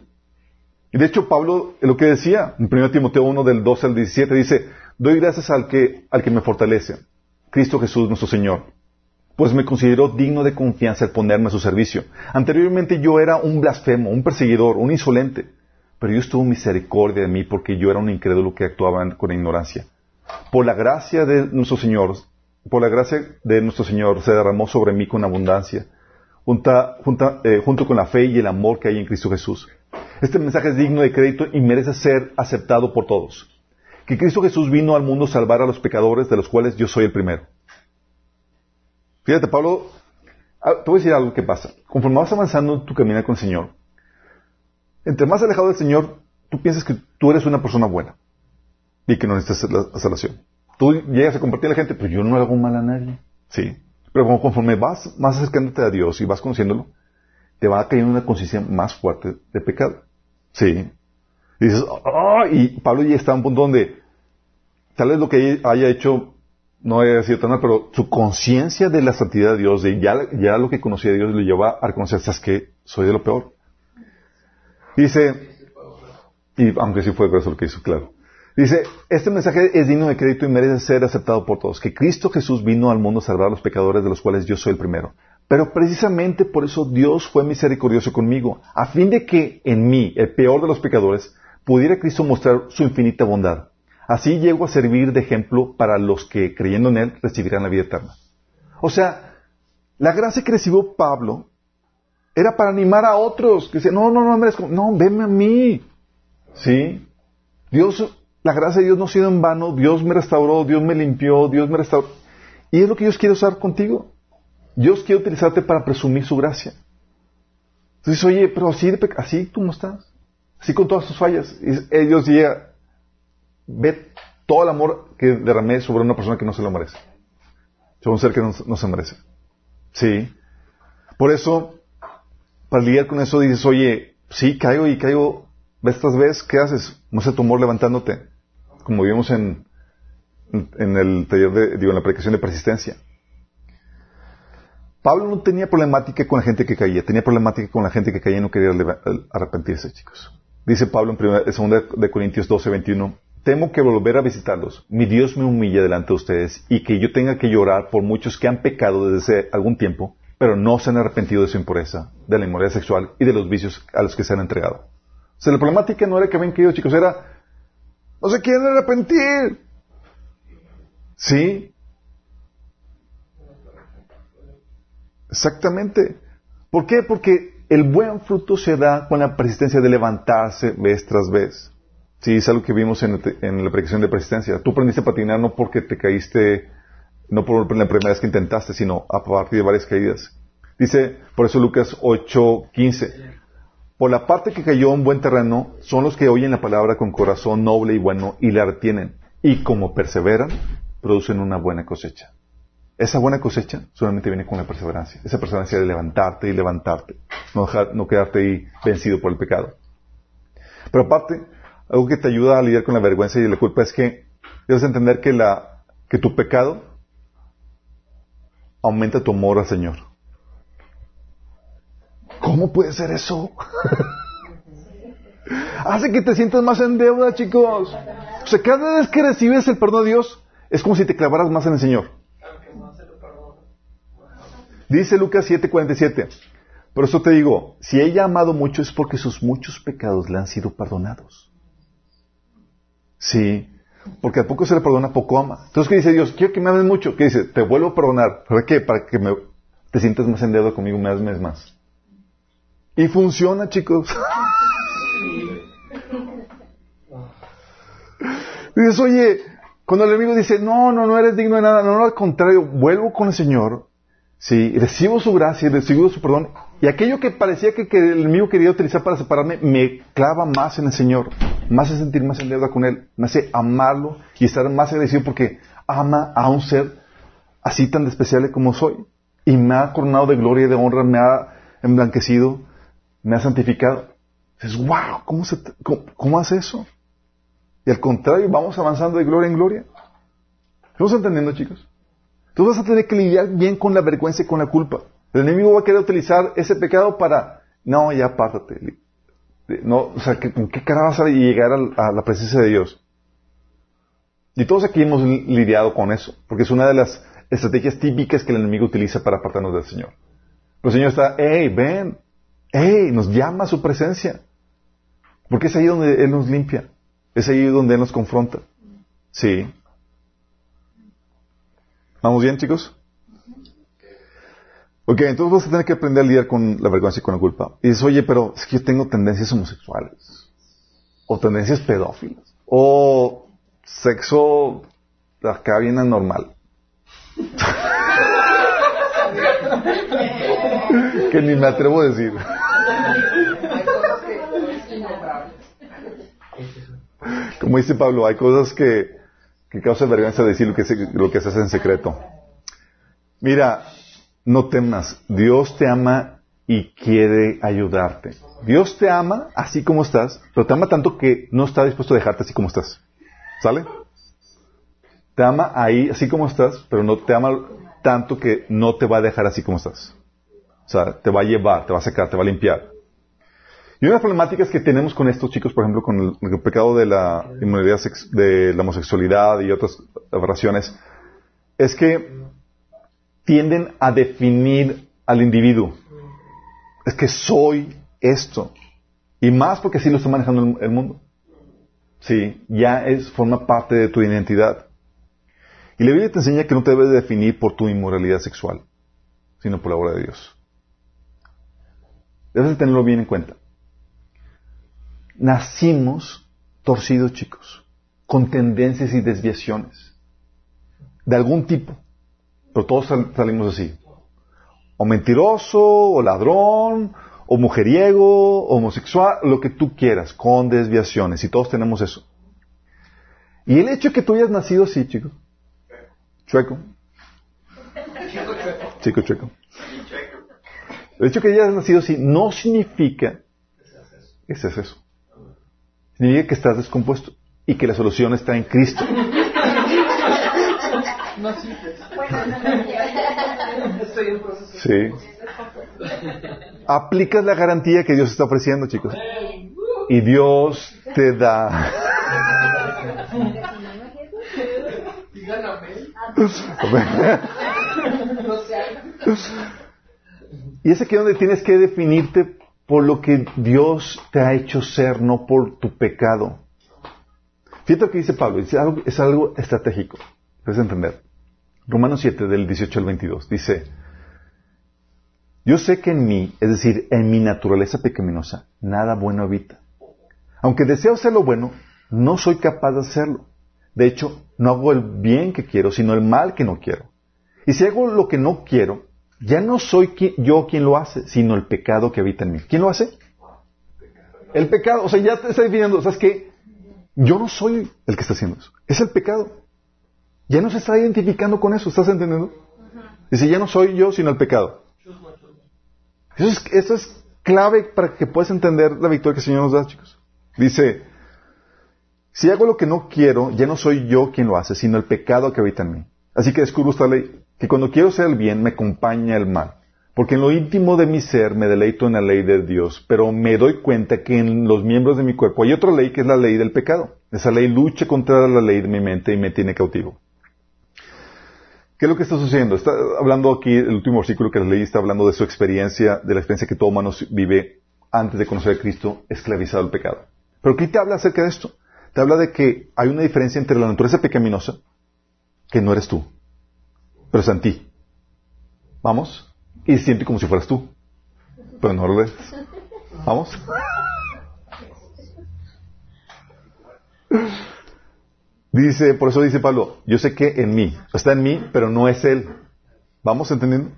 Y de hecho, Pablo, lo que decía en 1 Timoteo 1 del 12 al 17, dice, doy gracias al que, al que me fortalece, Cristo Jesús nuestro Señor, pues me consideró digno de confianza el ponerme a su servicio. Anteriormente yo era un blasfemo, un perseguidor, un insolente, pero Dios tuvo misericordia de mí porque yo era un incrédulo que actuaba con ignorancia. Por la gracia de nuestro Señor, por la gracia de nuestro Señor se derramó sobre mí con abundancia eh, junto con la fe y el amor que hay en Cristo Jesús. Este mensaje es digno de crédito y merece ser aceptado por todos. Que Cristo Jesús vino al mundo a salvar a los pecadores, de los cuales yo soy el primero. Fíjate, Pablo, ah, te voy a decir algo que pasa. Conforme vas avanzando en tu camino con el Señor, entre más alejado del Señor, tú piensas que tú eres una persona buena y que no necesitas la salvación. Tú llegas a compartir a la gente, pero yo no hago mal a nadie. Sí. Pero conforme vas más acercándote a Dios y vas conociéndolo, te va caer una conciencia más fuerte de pecado. Sí. Dices, oh, y Pablo ya está en un punto donde tal vez lo que haya hecho no haya sido tan mal, pero su conciencia de la santidad de Dios, de ya, ya lo que conocía de Dios, le lleva a reconocer, ¿sabes que Soy de lo peor. Dice, y aunque sí fue eso lo que hizo, claro. Dice, este mensaje es digno de crédito y merece ser aceptado por todos, que Cristo Jesús vino al mundo a salvar a los pecadores de los cuales yo soy el primero. Pero precisamente por eso Dios fue misericordioso conmigo, a fin de que en mí, el peor de los pecadores, pudiera Cristo mostrar su infinita bondad. Así llego a servir de ejemplo para los que, creyendo en Él, recibirán la vida eterna. O sea, la gracia que recibió Pablo era para animar a otros, que decían, no, no, no, no, no, venme a mí. ¿Sí? Dios la gracia de Dios no ha sido en vano, Dios me restauró, Dios me limpió, Dios me restauró. Y es lo que Dios quiere usar contigo. Dios quiere utilizarte para presumir su gracia. Entonces, oye, pero así, así tú no estás. Así con todas tus fallas. Y Dios llega, ve todo el amor que derramé sobre una persona que no se lo merece. Sobre un ser que no, no se merece. Sí. Por eso, para lidiar con eso, dices, oye, sí, caigo y caigo tras vez, ¿qué haces? Muestra tu amor levantándote como vimos en, en el taller de, digo, en la predicación de persistencia. Pablo no tenía problemática con la gente que caía, tenía problemática con la gente que caía y no quería arrepentirse, chicos. Dice Pablo en 2 de Corintios 12, 21, temo que volver a visitarlos, mi Dios me humille delante de ustedes y que yo tenga que llorar por muchos que han pecado desde hace algún tiempo, pero no se han arrepentido de su impureza, de la inmoralidad sexual y de los vicios a los que se han entregado. O sea, la problemática no era que habían caído, chicos, era no se quieren arrepentir. ¿Sí? Exactamente. ¿Por qué? Porque el buen fruto se da con la persistencia de levantarse vez tras vez. Sí, es algo que vimos en, la predicación de persistencia. Tú aprendiste a patinar no porque te caíste, no por la primera vez que intentaste, sino a partir de varias caídas. Dice, por eso Lucas 8:15, por la parte que cayó en buen terreno, son los que oyen la palabra con corazón noble y bueno y la retienen. Y como perseveran, producen una buena cosecha. Esa buena cosecha solamente viene con la perseverancia. Esa perseverancia de levantarte y levantarte. No, no quedarte ahí vencido por el pecado. Pero aparte, algo que te ayuda a lidiar con la vergüenza y la culpa es que debes entender que, la, que tu pecado aumenta tu amor al Señor. ¿Cómo puede ser eso? Hace que te sientas más en deuda, chicos. O sea, cada vez que recibes el perdón de Dios, es como si te clavaras más en el Señor. Dice Lucas 7:47. Por eso te digo, si ella ha amado mucho es porque sus muchos pecados le han sido perdonados. Sí, porque a poco se le perdona, poco ama. Entonces, ¿qué dice Dios? Quiero que me ames mucho. ¿Qué dice? Te vuelvo a perdonar. ¿Para qué? Para que me, te sientas más en deuda conmigo, me ames más. Y funciona, chicos. Dices, oye, cuando el enemigo dice, no, no, no eres digno de nada, no, no, al contrario, vuelvo con el Señor, sí, recibo su gracia, recibo su perdón, y aquello que parecía que, el enemigo quería utilizar para separarme, me clava más en el Señor, me hace sentir más en deuda con Él, me hace amarlo y estar más agradecido porque ama a un ser así tan especial como soy, y me ha coronado de gloria y de honra, me ha emblanquecido, me ha santificado. Dices, wow, ¿cómo, se, cómo hace eso? Y al contrario, vamos avanzando de gloria en gloria. ¿Estamos entendiendo, chicos? Tú vas a tener que lidiar bien con la vergüenza y con la culpa. El enemigo va a querer utilizar ese pecado para, no, ya apártate. No, o sea, ¿con qué cara vas a llegar a, la presencia de Dios? Y todos aquí hemos lidiado con eso, porque es una de las estrategias típicas que el enemigo utiliza para apartarnos del Señor. el Señor está, hey, ven, hey, nos llama a su presencia. Porque es ahí donde Él nos limpia. Es ahí donde Él nos confronta. Sí. ¿Vamos bien, chicos? Ok, entonces vas a tener que aprender a lidiar con la vergüenza y con la culpa. Y dices, oye, pero es que yo tengo tendencias homosexuales. O tendencias pedófilas. O sexo acá viene normal. que ni me atrevo a decir. Como dice Pablo, hay cosas que, que causan vergüenza decir lo que, se, lo que se hace en secreto. Mira, no temas. Dios te ama y quiere ayudarte. Dios te ama así como estás, pero te ama tanto que no está dispuesto a dejarte así como estás. ¿Sale? Te ama ahí así como estás, pero no te ama tanto que no te va a dejar así como estás. O sea, te va a llevar, te va a secar, te va a limpiar. Y una de las problemáticas que tenemos con estos chicos, por ejemplo, con el, pecado de la inmunidad de la homosexualidad y otras aberraciones, es que tienden a definir al individuo. Es que soy esto. Y más porque así lo está manejando el, mundo. Sí, ya es, forma parte de tu identidad. Y la Biblia te enseña que no te debes definir por tu inmoralidad sexual, sino por la obra de Dios. Debes tenerlo bien en cuenta nacimos torcidos, chicos, con tendencias y desviaciones de algún tipo, pero todos salimos así. O mentiroso, o ladrón, o mujeriego, homosexual, lo que tú quieras, con desviaciones, y todos tenemos eso. Y el hecho de que tú hayas nacido así, chicos, chueco, chico chueco, el hecho de que hayas nacido así no significa que seas eso significa que estás descompuesto y que la solución está en Cristo. Sí. Aplicas la garantía que Dios está ofreciendo, chicos. Y Dios te da. y es aquí donde tienes que definirte por lo que Dios te ha hecho ser, no por tu pecado. Fíjate lo que dice Pablo, es algo, es algo estratégico, debes entender. Romanos 7, del 18 al 22, dice, yo sé que en mí, es decir, en mi naturaleza pecaminosa, nada bueno habita. Aunque deseo hacer lo bueno, no soy capaz de hacerlo. De hecho, no hago el bien que quiero, sino el mal que no quiero. Y si hago lo que no quiero, ya no soy yo quien lo hace, sino el pecado que habita en mí. ¿Quién lo hace? El pecado. O sea, ya te está definiendo, ¿sabes qué? Yo no soy el que está haciendo eso. Es el pecado. Ya no se está identificando con eso, ¿estás entendiendo? Dice, ya no soy yo, sino el pecado. Eso es, eso es clave para que puedas entender la victoria que el Señor nos da, chicos. Dice, si hago lo que no quiero, ya no soy yo quien lo hace, sino el pecado que habita en mí. Así que descubro esta ley, que cuando quiero hacer el bien, me acompaña el mal. Porque en lo íntimo de mi ser me deleito en la ley de Dios, pero me doy cuenta que en los miembros de mi cuerpo hay otra ley que es la ley del pecado. Esa ley lucha contra la ley de mi mente y me tiene cautivo. ¿Qué es lo que está sucediendo? Está hablando aquí, el último versículo que les leí está hablando de su experiencia, de la experiencia que todo humano vive antes de conocer a Cristo, esclavizado al pecado. Pero ¿qué te habla acerca de esto? Te habla de que hay una diferencia entre la naturaleza pecaminosa, que no eres tú, pero es en ti. ¿Vamos? Y siente como si fueras tú, pero no lo eres. ¿Vamos? Dice, por eso dice Pablo, yo sé que en mí, está en mí, pero no es él. ¿Vamos entendiendo?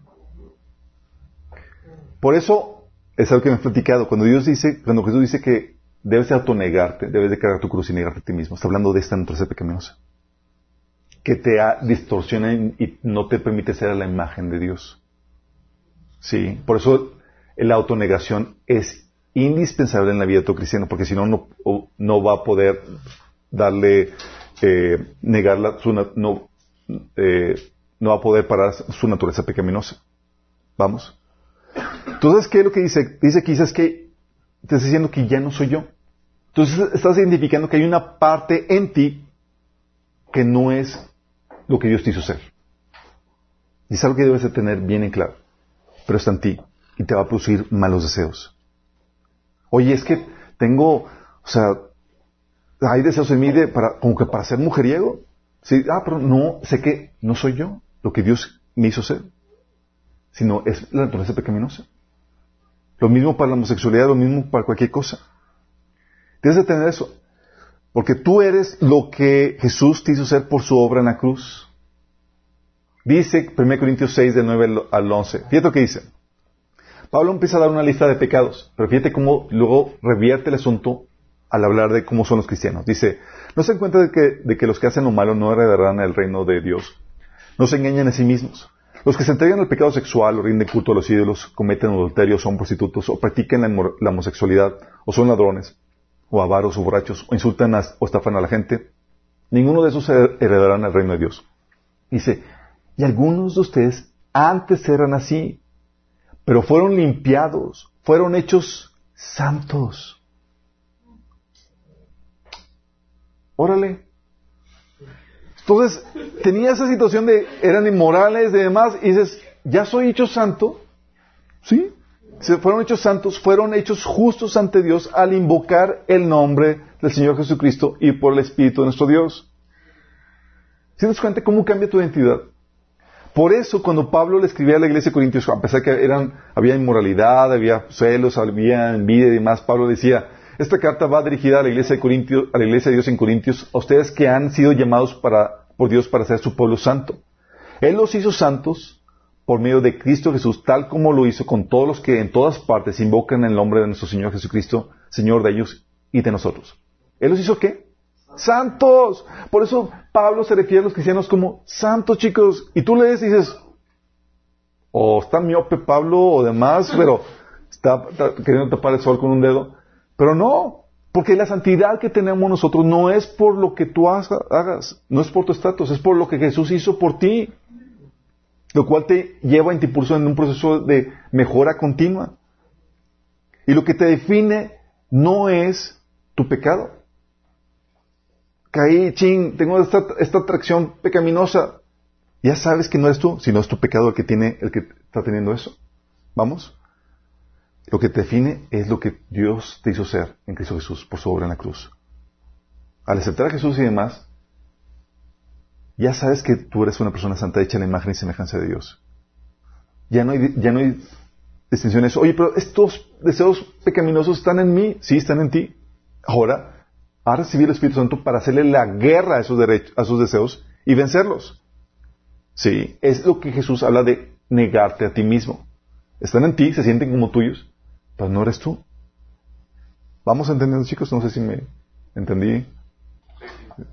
Por eso es algo que me he platicado. Cuando Dios dice, cuando Jesús dice que debes de autonegarte, debes de cargar tu cruz y negarte a ti mismo, está hablando de esta naturaleza pecaminosa. Que te distorsiona y no te permite ser a la imagen de Dios. Sí, por eso la autonegación es indispensable en la vida de tu cristiano, porque si no, no va a poder darle eh, negar su, no, eh, no va a poder parar su naturaleza pecaminosa. Vamos. Entonces, ¿qué es lo que dice? Dice que es que te está diciendo que ya no soy yo. Entonces estás identificando que hay una parte en ti que no es lo que Dios te hizo ser. Y es algo que debes de tener bien en claro. Pero está en ti y te va a producir malos deseos. Oye, es que tengo, o sea, hay deseos en mí para, como que para ser mujeriego. Sí, ah, pero no, sé que no soy yo lo que Dios me hizo ser, sino es la naturaleza pecaminosa. Lo mismo para la homosexualidad, lo mismo para cualquier cosa. Tienes que tener eso. Porque tú eres lo que Jesús te hizo ser por su obra en la cruz. Dice 1 Corintios 6, del 9 al 11. Fíjate lo que dice. Pablo empieza a dar una lista de pecados, pero fíjate cómo luego revierte el asunto al hablar de cómo son los cristianos. Dice, no se encuentra de que, de que los que hacen lo malo no heredarán el reino de Dios. No se engañan a sí mismos. Los que se entregan al pecado sexual o rinden culto a los ídolos, cometen adulterio, son prostitutos, o practican la, homosexualidad, o son ladrones, o avaros, o borrachos, o insultan o estafan a la gente, ninguno de esos heredarán el reino de Dios. Dice, y algunos de ustedes antes eran así, pero fueron limpiados, fueron hechos santos. Órale. Entonces, tenía esa situación de, eran inmorales y demás, y dices, ya soy hecho santo. ¿Sí? Fueron hechos santos, fueron hechos justos ante Dios al invocar el nombre del Señor Jesucristo y por el Espíritu de nuestro Dios. ¿Sí te das cuenta cómo cambia tu identidad? Por eso, cuando Pablo le escribía a la iglesia de Corintios, a pesar que eran, había inmoralidad, había celos, había envidia y demás, Pablo decía, esta carta va dirigida a la iglesia de Corintios, a la iglesia de Dios en Corintios, a ustedes que han sido llamados por Dios para ser su pueblo santo. Él los hizo santos por medio de Cristo Jesús, tal como lo hizo con todos los que en todas partes invocan el nombre de nuestro Señor Jesucristo, Señor de ellos y de nosotros. ¿Él los hizo qué? Santos. Por eso Pablo se refiere a los cristianos como santos, chicos. Y tú lees y dices, o está miope Pablo o demás, pero está queriendo tapar el sol con un dedo. Pero no, porque la santidad que tenemos nosotros no es por lo que tú hagas, no es por tu estatus, es por lo que Jesús hizo por ti. Lo cual te lleva y te impulsa en un proceso de mejora continua. Y lo que te define no es tu pecado. Caí, ching, tengo esta, esta atracción pecaminosa. Ya sabes que no eres tú, sino es tu pecado el que tiene, el que está teniendo eso. ¿Vamos? Lo que te define es lo que Dios te hizo ser en Cristo Jesús por su obra en la cruz. Al aceptar a Jesús y demás, ya sabes que tú eres una persona santa hecha en la imagen y semejanza de Dios. Ya no hay, ya no hay distinciones. Oye, pero estos deseos pecaminosos están en mí. Sí, están en ti. Ahora, ha recibido el Espíritu Santo para hacerle la guerra a esos, derechos, a sus deseos y vencerlos. Sí, es lo que Jesús habla de negarte a ti mismo. Están en ti, se sienten como tuyos, pero no eres tú. ¿Vamos entendiendo, chicos? No sé si me entendí.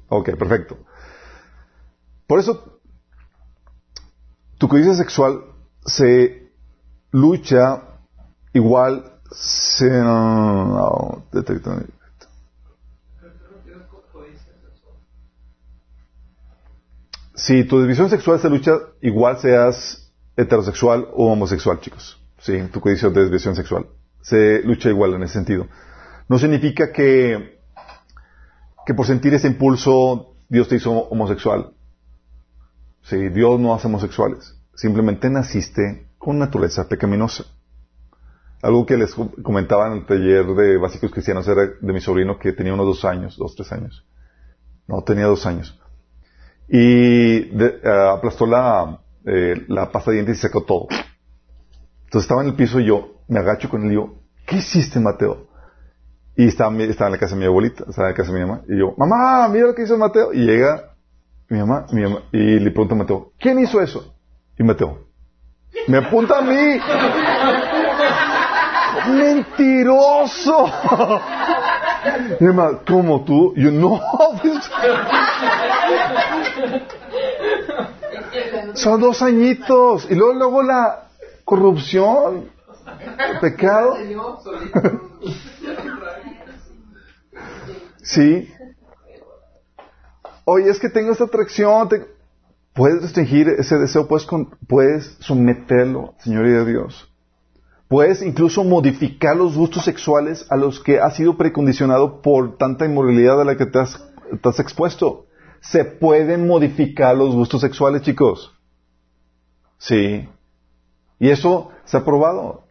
Ok, perfecto. Por eso, tu codicia sexual se lucha igual se, no, si tu división sexual se lucha igual seas heterosexual o homosexual, chicos. Sí, tu codicia de división sexual. Se lucha igual en ese sentido. No significa que, que por sentir ese impulso Dios te hizo homosexual. Sí, Dios no hace homosexuales. Simplemente naciste con naturaleza pecaminosa. Algo que les comentaba en el taller de básicos cristianos era de mi sobrino que tenía unos dos años, dos, tres años. No, tenía dos años. Y eh, aplastó la, eh, la pasta de dientes y sacó todo. Entonces estaba en el piso y yo me agacho con él y digo, ¿qué hiciste, Mateo? Y estaba, estaba en la casa de mi abuelita, estaba en la casa de mi mamá. Y yo, mamá, mira lo que hizo Mateo. Y llega mi mamá, mi mamá y le pregunta a Mateo, ¿quién hizo eso? Y Mateo, me apunta a mí. ¡Mentiroso! Mi mamá, ¿cómo tú? Yo, no. Pues". Son dos añitos. Y luego, luego la corrupción, el pecado. Sí. Oye, es que tengo esta atracción. Puedes restringir ese deseo, puedes, puedes someterlo, Señor y de Dios. Puedes incluso modificar los gustos sexuales a los que has sido precondicionado por tanta inmoralidad a la que te has, expuesto. Se pueden modificar los gustos sexuales, chicos. Sí. Y eso se ha probado.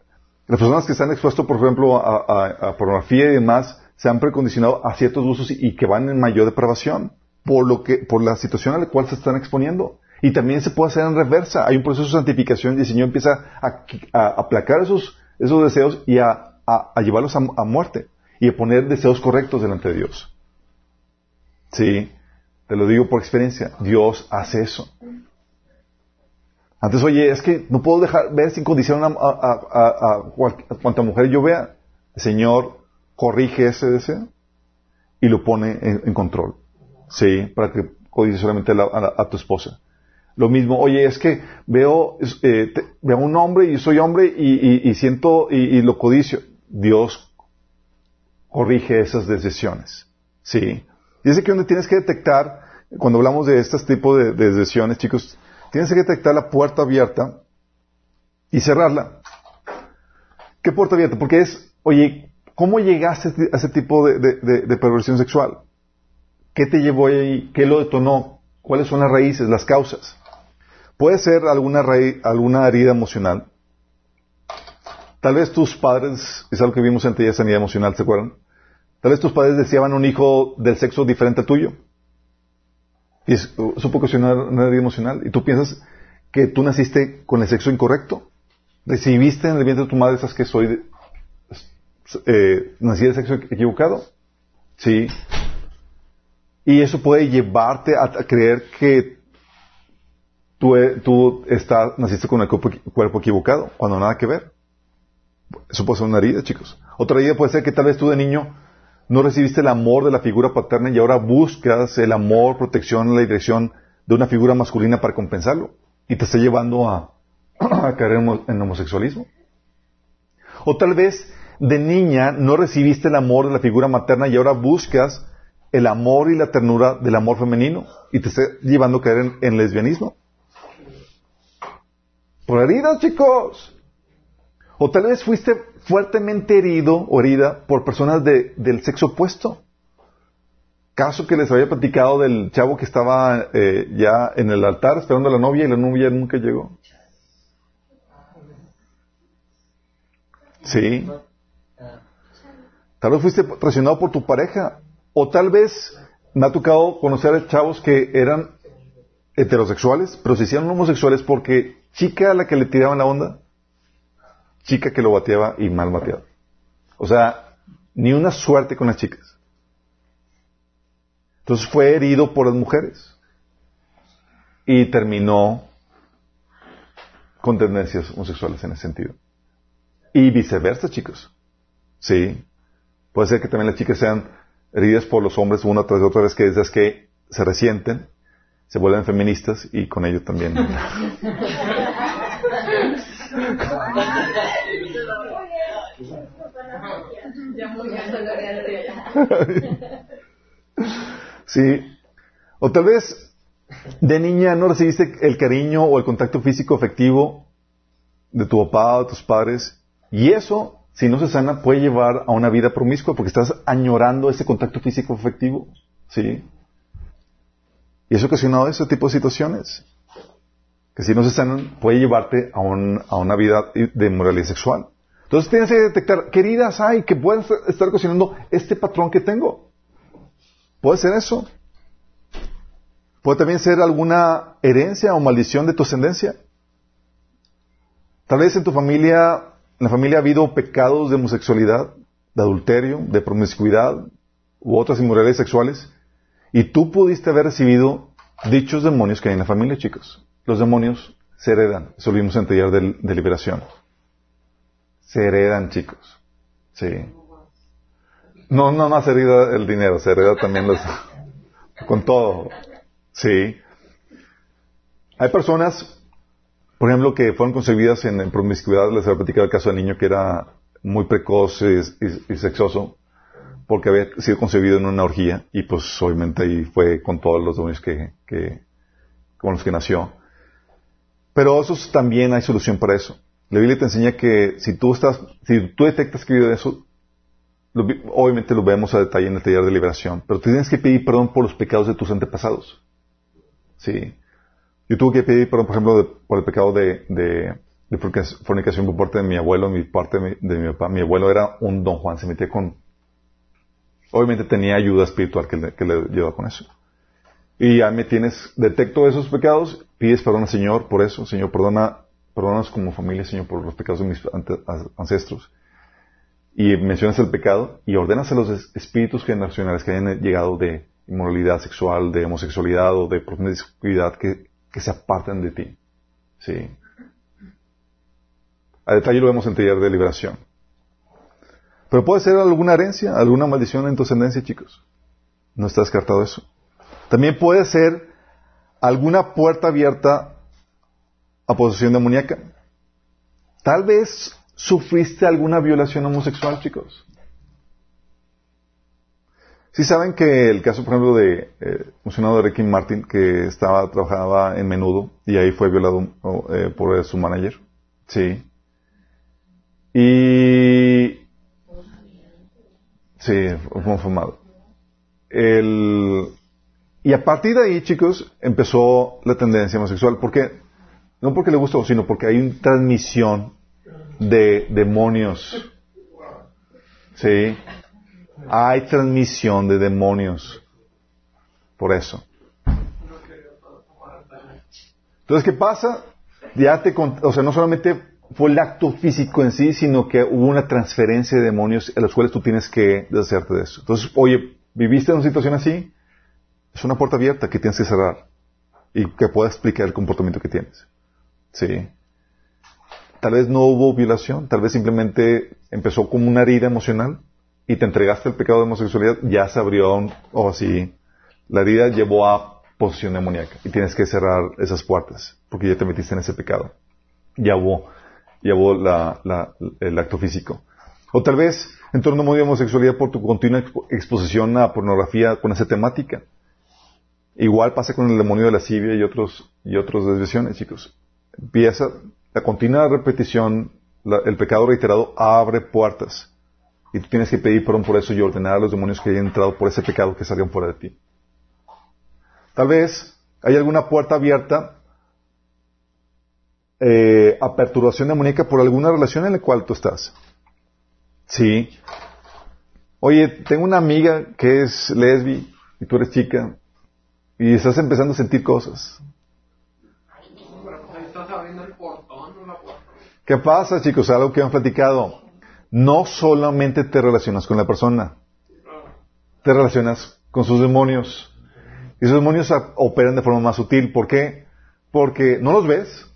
Las personas que se han expuesto, por ejemplo, a, pornografía y demás, se han precondicionado a ciertos gustos y, que van en mayor depravación por lo que, por la situación a la cual se están exponiendo. Y también se puede hacer en reversa. Hay un proceso de santificación y el Señor empieza a, aplacar esos, esos deseos y a, llevarlos a, muerte y a poner deseos correctos delante de Dios. Sí, te lo digo por experiencia. Dios hace eso. Antes, oye, es que no puedo dejar ver sin condición a, a, cuanta mujer yo vea. El Señor corrige ese deseo y lo pone en, control. Sí, para que codice solamente a, tu esposa. Lo mismo, oye, es que veo, eh, veo un hombre y soy hombre y, siento y, lo codicio. Dios corrige esas decisiones. Sí. Dice que donde tienes que detectar, cuando hablamos de este tipo de, decisiones, chicos, tienes que detectar la puerta abierta y cerrarla. ¿Qué puerta abierta? Porque es, oye, ¿cómo llegaste a ese tipo de, de perversión sexual? ¿Qué te llevó ahí? ¿Qué lo detonó? ¿Cuáles son las raíces, las causas? Puede ser alguna, alguna herida emocional. Tal vez tus padres, es algo que vimos en esa sanidad emocional, ¿se acuerdan? Tal vez tus padres deseaban un hijo del sexo diferente al tuyo. Y eso puede ocasionar una herida emocional. Y tú piensas que tú naciste con el sexo incorrecto. Recibiste en el vientre de tu madre, esas que soy, eh, nací del sexo equivocado. Sí. Y eso puede llevarte a creer que tú, eh, tú naciste con el cuerpo, equivocado, cuando nada que ver. Eso puede ser una herida, chicos. Otra herida puede ser que tal vez tú de niño no recibiste el amor de la figura paterna y ahora buscas el amor, protección, la dirección de una figura masculina para compensarlo. Y te está llevando a, caer en, homosexualismo. O tal vez de niña no recibiste el amor de la figura materna y ahora buscas el amor y la ternura del amor femenino y te está llevando a caer en lesbianismo. Por heridas, chicos. O tal vez fuiste fuertemente herido o herida por personas del sexo opuesto. Caso que les había platicado del chavo que estaba eh, ya en el altar esperando a la novia y la novia nunca llegó. Sí. Tal vez fuiste presionado por tu pareja. O tal vez me ha tocado conocer a chavos que eran heterosexuales, pero se hicieron homosexuales porque chica a la que le tiraban la onda, chica que lo bateaba y mal bateado. O sea, ni una suerte con las chicas. Entonces fue herido por las mujeres y terminó con tendencias homosexuales en ese sentido. Y viceversa, chicos. Sí. Puede ser que también las chicas sean heridas por los hombres una tras otra vez que esas que se resienten, se vuelven feministas y con ello también. sí. O tal vez de niña no recibiste el cariño o el contacto físico efectivo de tu papá o de tus padres y eso, si no se sana, puede llevar a una vida promiscua porque estás añorando ese contacto físico efectivo. ¿Sí? Y eso ocasionado ese tipo de situaciones. Que si no se sanan, puede llevarte a, a una vida de moralidad sexual. Entonces tienes que detectar qué heridas hay que pueden estar ocasionando este patrón que tengo. Puede ser eso. Puede también ser alguna herencia o maldición de tu ascendencia. Tal vez en tu familia, en la familia ha habido pecados de homosexualidad, de adulterio, de promiscuidad u otras inmoralidades sexuales. Y tú pudiste haber recibido dichos demonios que hay en la familia, chicos. Los demonios se heredan. Eso lo vimos en de liberación. Se heredan, chicos. Sí. No, no, se hereda el dinero, se hereda también los, con todo. Sí. Hay personas, por ejemplo, que fueron concebidas en, promiscuidad. Les he platicado el caso del niño que era muy precoz y, sexoso porque había sido concebido en una orgía y pues obviamente ahí fue con todos los demonios que, que, con los que nació. Pero eso también hay solución para eso. La Biblia te enseña que si tú estás, si tú detectas que vive eso, obviamente lo vemos a detalle en el taller de liberación, pero tienes que pedir perdón por los pecados de tus antepasados. Sí. Yo tuve que pedir perdón, por ejemplo, por el pecado de, de, fornicación por parte de mi abuelo, mi parte de mi, papá. Mi abuelo era un don Juan, se metía con... Obviamente tenía ayuda espiritual que le, que le llevaba con eso. Y ya me tienes, detecto esos pecados, pides perdón al Señor por eso. Señor, perdona, perdónanos como familia, Señor, por los pecados de mis ancestros. Y mencionas el pecado y ordenas a los espíritus generacionales que hayan llegado de inmoralidad sexual, de homosexualidad o de promiscuidad que, que se aparten de ti. Sí. A detalle lo vemos en taller de liberación. Pero puede ser alguna herencia, alguna maldición en tu ascendencia, chicos. No está descartado eso. También puede ser alguna puerta abierta a posesión demoníaca. Tal vez sufriste alguna violación homosexual, chicos. Sí saben que el caso, por ejemplo, de eh, mencionado de Ricky Martin, que estaba, trabajaba en menudo y ahí fue violado eh, por su manager. Sí. Y... Sí, fue confirmado. El... Y a partir de ahí, chicos, empezó la tendencia homosexual. ¿Por qué? No porque le gustó, sino porque hay una transmisión de demonios. Sí. Hay transmisión de demonios. Por eso. Entonces, ¿qué pasa? Ya te, o sea, no solamente fue el acto físico en sí, sino que hubo una transferencia de demonios a los cuales tú tienes que deshacerte de eso. Entonces, oye, ¿viviste en una situación así? Es una puerta abierta que tienes que cerrar y que pueda explicar el comportamiento que tienes. Sí. Tal vez no hubo violación, tal vez simplemente empezó como una herida emocional y te entregaste el pecado de homosexualidad, ya se abrió o así. La herida llevó a posición demoníaca y tienes que cerrar esas puertas porque ya te metiste en ese pecado. Ya hubo, ya hubo el acto físico. O tal vez en torno a homosexualidad por tu continua exposición a pornografía con esa temática. Igual pasa con el demonio de la lascivia y otros, y otras desviaciones, chicos. Empieza, la continua repetición, el pecado reiterado abre puertas. Y tú tienes que pedir perdón por eso y ordenar a los demonios que hayan entrado por ese pecado que salgan fuera de ti. Tal vez hay alguna puerta abierta eh, a perturbación demoníaca por alguna relación en la cual tú estás. Sí. Oye, tengo una amiga que es lesbi y tú eres chica y estás empezando a sentir cosas. ¿Qué pasa, chicos? Algo que han platicado. No solamente te relacionas con la persona, te relacionas con sus demonios. Y esos demonios operan de forma más sutil. ¿Por qué? Porque no los ves,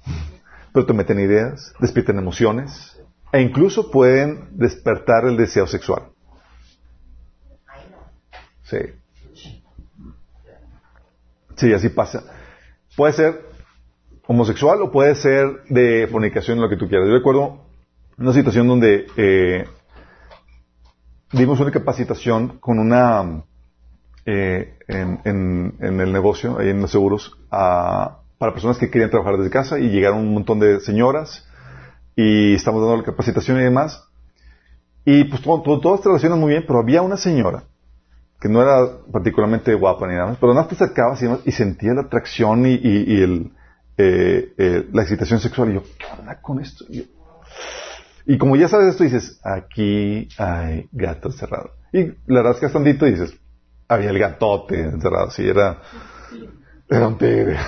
pero te meten ideas, despiertan emociones e incluso pueden despertar el deseo sexual. Sí. Sí, así pasa. Puede ser homosexual o puede ser de fornicación, lo que tú quieras. Yo recuerdo una situación donde eh, dimos una capacitación con una eh, en, el negocio, ahí en los seguros, a- para personas que querían trabajar desde casa y llegaron un montón de señoras y estamos dando la capacitación y demás. Y pues todo, todo, todo se relaciona muy bien, pero había una señora que no era particularmente guapa ni nada más, pero nada más te acercabas y, demás, y sentía la atracción y, y- y eh, eh, la excitación sexual. Y yo, ¿qué onda con esto? Y, yo- y como ya sabes esto, dices, aquí hay gato encerrado. Y la rascas tantito y dices, había el gatote encerrado. Sí, era, era un tigre.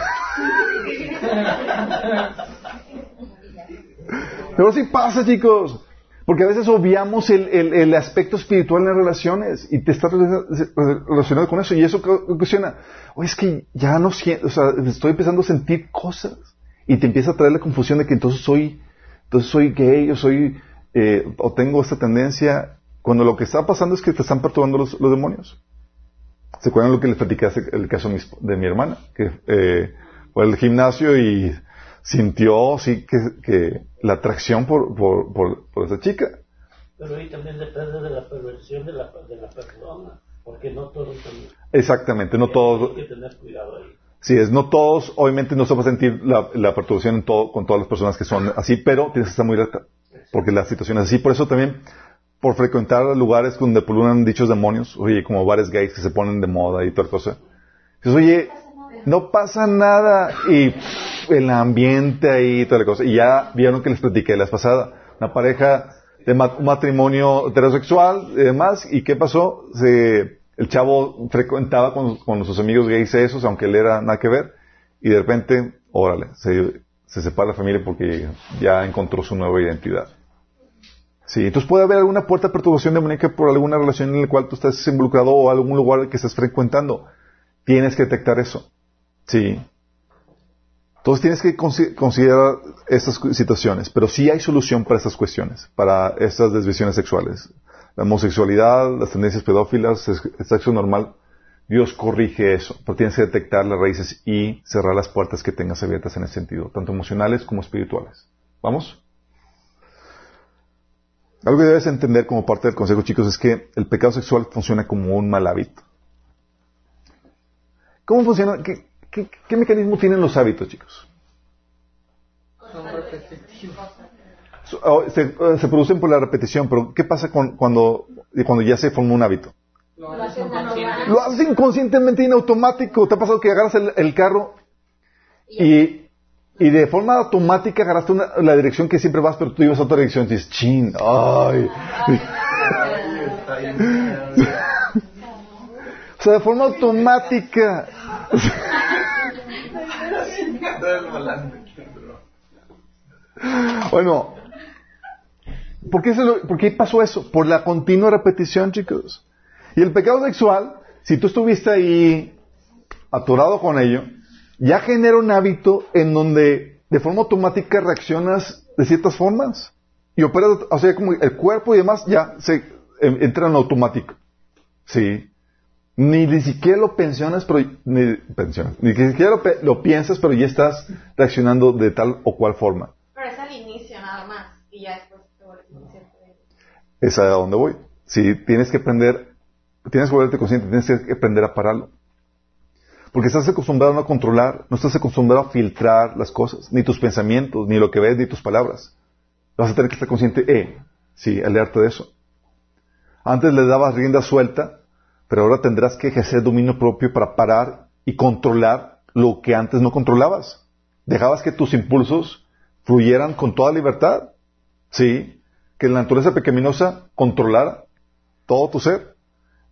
Pero sí pasa, chicos. Porque a veces obviamos el, el- el aspecto espiritual en las relaciones y te estás rela- relacionado con eso. Y eso ocasiona, oye, es que ya no siento, o sea, estoy empezando a sentir cosas. Y te empieza a traer la confusión de que entonces soy, entonces soy gay, o soy, eh, o tengo esta tendencia. Cuando lo que está pasando es que te están perturbando los, los demonios. ¿Se acuerdan lo que les platicé hace- el caso de mi, esp- de mi hermana? Que eh, fue al gimnasio y sintió sí que, que la atracción por, por, por, por esa chica. Pero ahí también depende de la perversión de la, de la persona, porque no todos también. Exactamente, no todos, Hay que tener cuidado ahí. Sí es, no todos, obviamente no se va a sentir la, la perturbación en todo, con todas las personas que son así, pero tienes que estar muy alerta, porque la situación es así. Por eso también, por frecuentar lugares donde pululan dichos demonios, oye, como bares gays que se ponen de moda y toda cosa, dices, oye, no pasa nada, y pff, el ambiente ahí y toda la cosa, y ya vieron que les platiqué la vez pasada, una pareja de ma- un matrimonio heterosexual y demás, y ¿qué pasó? Se, el chavo frecuentaba con, con sus amigos gays esos, aunque él era nada que ver, y de repente, órale, se, se separa la familia porque ya encontró su nueva identidad. Sí, entonces puede haber alguna puerta de perturbación demoníaca por alguna relación en la cual tú estás involucrado o algún lugar que estás frecuentando. Tienes que detectar eso. Sí. Entonces tienes que consi- considerar estas situaciones, pero sí hay solución para estas cuestiones, para estas desviaciones sexuales. La homosexualidad, las tendencias pedófilas, el sexo normal, Dios corrige eso, pero tienes que detectar las raíces y cerrar las puertas que tengas abiertas en ese sentido, tanto emocionales como espirituales. ¿Vamos? Algo que debes entender como parte del consejo, chicos, es que el pecado sexual funciona como un mal hábito. ¿Cómo funciona? ¿Qué, mecanismo tienen los hábitos, chicos? Son. Oh, Se, eh, se producen por la repetición, pero ¿qué pasa con, cuando, cuando ya se forma un hábito? Lo haces inconsciente. Lo haces inconscientemente y en automático. ¿Te ha pasado que agarras el, el carro y, y de forma automática agarraste una- la dirección que siempre vas, pero tú ibas a otra dirección y dices, chin, ay. o sea, de forma automática. Bueno, ¿por qué, se lo- por pasó eso? Por la continua repetición, chicos. Y el pecado sexual, si tú estuviste ahí atorado con ello, ya genera un hábito en donde de forma automática reaccionas de ciertas formas. Y operas, o sea, como el cuerpo y demás ya se entra en automático. Sí. Ni, ni siquiera lo pensionas, pero ni, pensionas, ni siquiera lo, lo piensas, pero ya estás reaccionando de tal o cual forma. Pero es al inicio nada más. Y ya después te vuelves consciente de ello. Es a donde voy. Si tienes que aprender, tienes que volverte consciente, tienes que aprender a pararlo. Porque estás acostumbrado a no controlar, no estás acostumbrado a filtrar las cosas, ni tus pensamientos, ni lo que ves, ni tus palabras. Vas a tener que estar consciente, eh, sí, alerta de eso. Antes le dabas rienda suelta, pero ahora tendrás que ejercer dominio propio para parar y controlar lo que antes no controlabas. Dejabas que tus impulsos fluyeran con toda libertad. Sí, que la naturaleza pecaminosa controlara todo tu ser.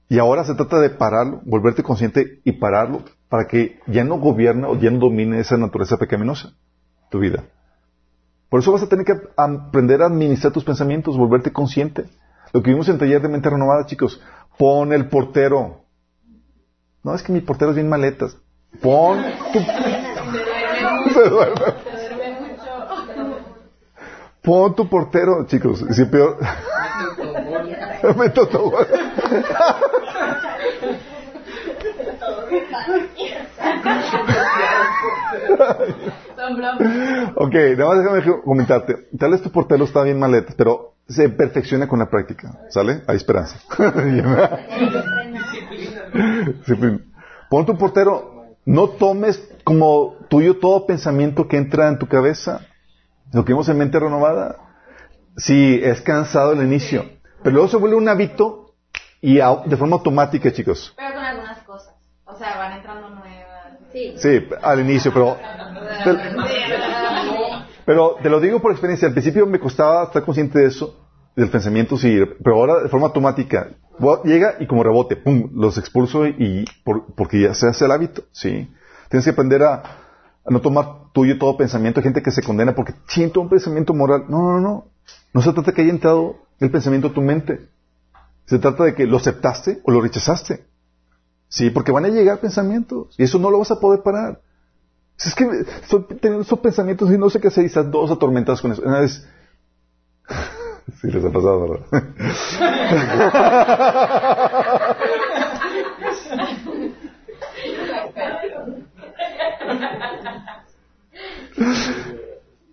Y ahora se trata de pararlo, volverte consciente y pararlo para que ya no gobierne o ya no domine esa naturaleza pecaminosa tu vida. Por eso vas a tener que aprender a administrar tus pensamientos, volverte consciente. Lo que vimos en taller de mente renovada, chicos, pon el portero. No, es que mi portero es bien maletas. Pon. Se duerme. Pon tu portero, chicos. Si peor... Ok, nada más déjame comentarte. Tal vez tu portero está bien maletas, pero se perfecciona con la práctica. ¿Sale? Hay esperanza. Disciplina. Pon tu portero. No tomes como tuyo todo pensamiento que entra en tu cabeza. Lo que vimos en mente renovada. Sí, es cansado el inicio. Pero luego se vuelve un hábito y de forma automática, chicos. Pero con algunas cosas. O sea, van entrando nuevas. Sí. Sí, al inicio, pero... Pero te lo digo por experiencia. Al principio me costaba estar consciente de eso, del pensamiento, sí, pero ahora de forma automática. Llega y como rebote, pum, los expulso y por- porque ya se hace el hábito, sí. Tienes que aprender a, a no tomar tuyo todo pensamiento. Hay gente que se condena porque siento un pensamiento moral. No, no, no. No se trata de que haya entrado el pensamiento a tu mente. Se trata de que lo aceptaste o lo rechazaste. Sí, porque van a llegar pensamientos y eso no lo vas a poder parar. Si Es que estoy teniendo esos pensamientos y no sé qué hacer y estás dos atormentados con eso. Una vez... Sí, les ha pasado, ¿verdad?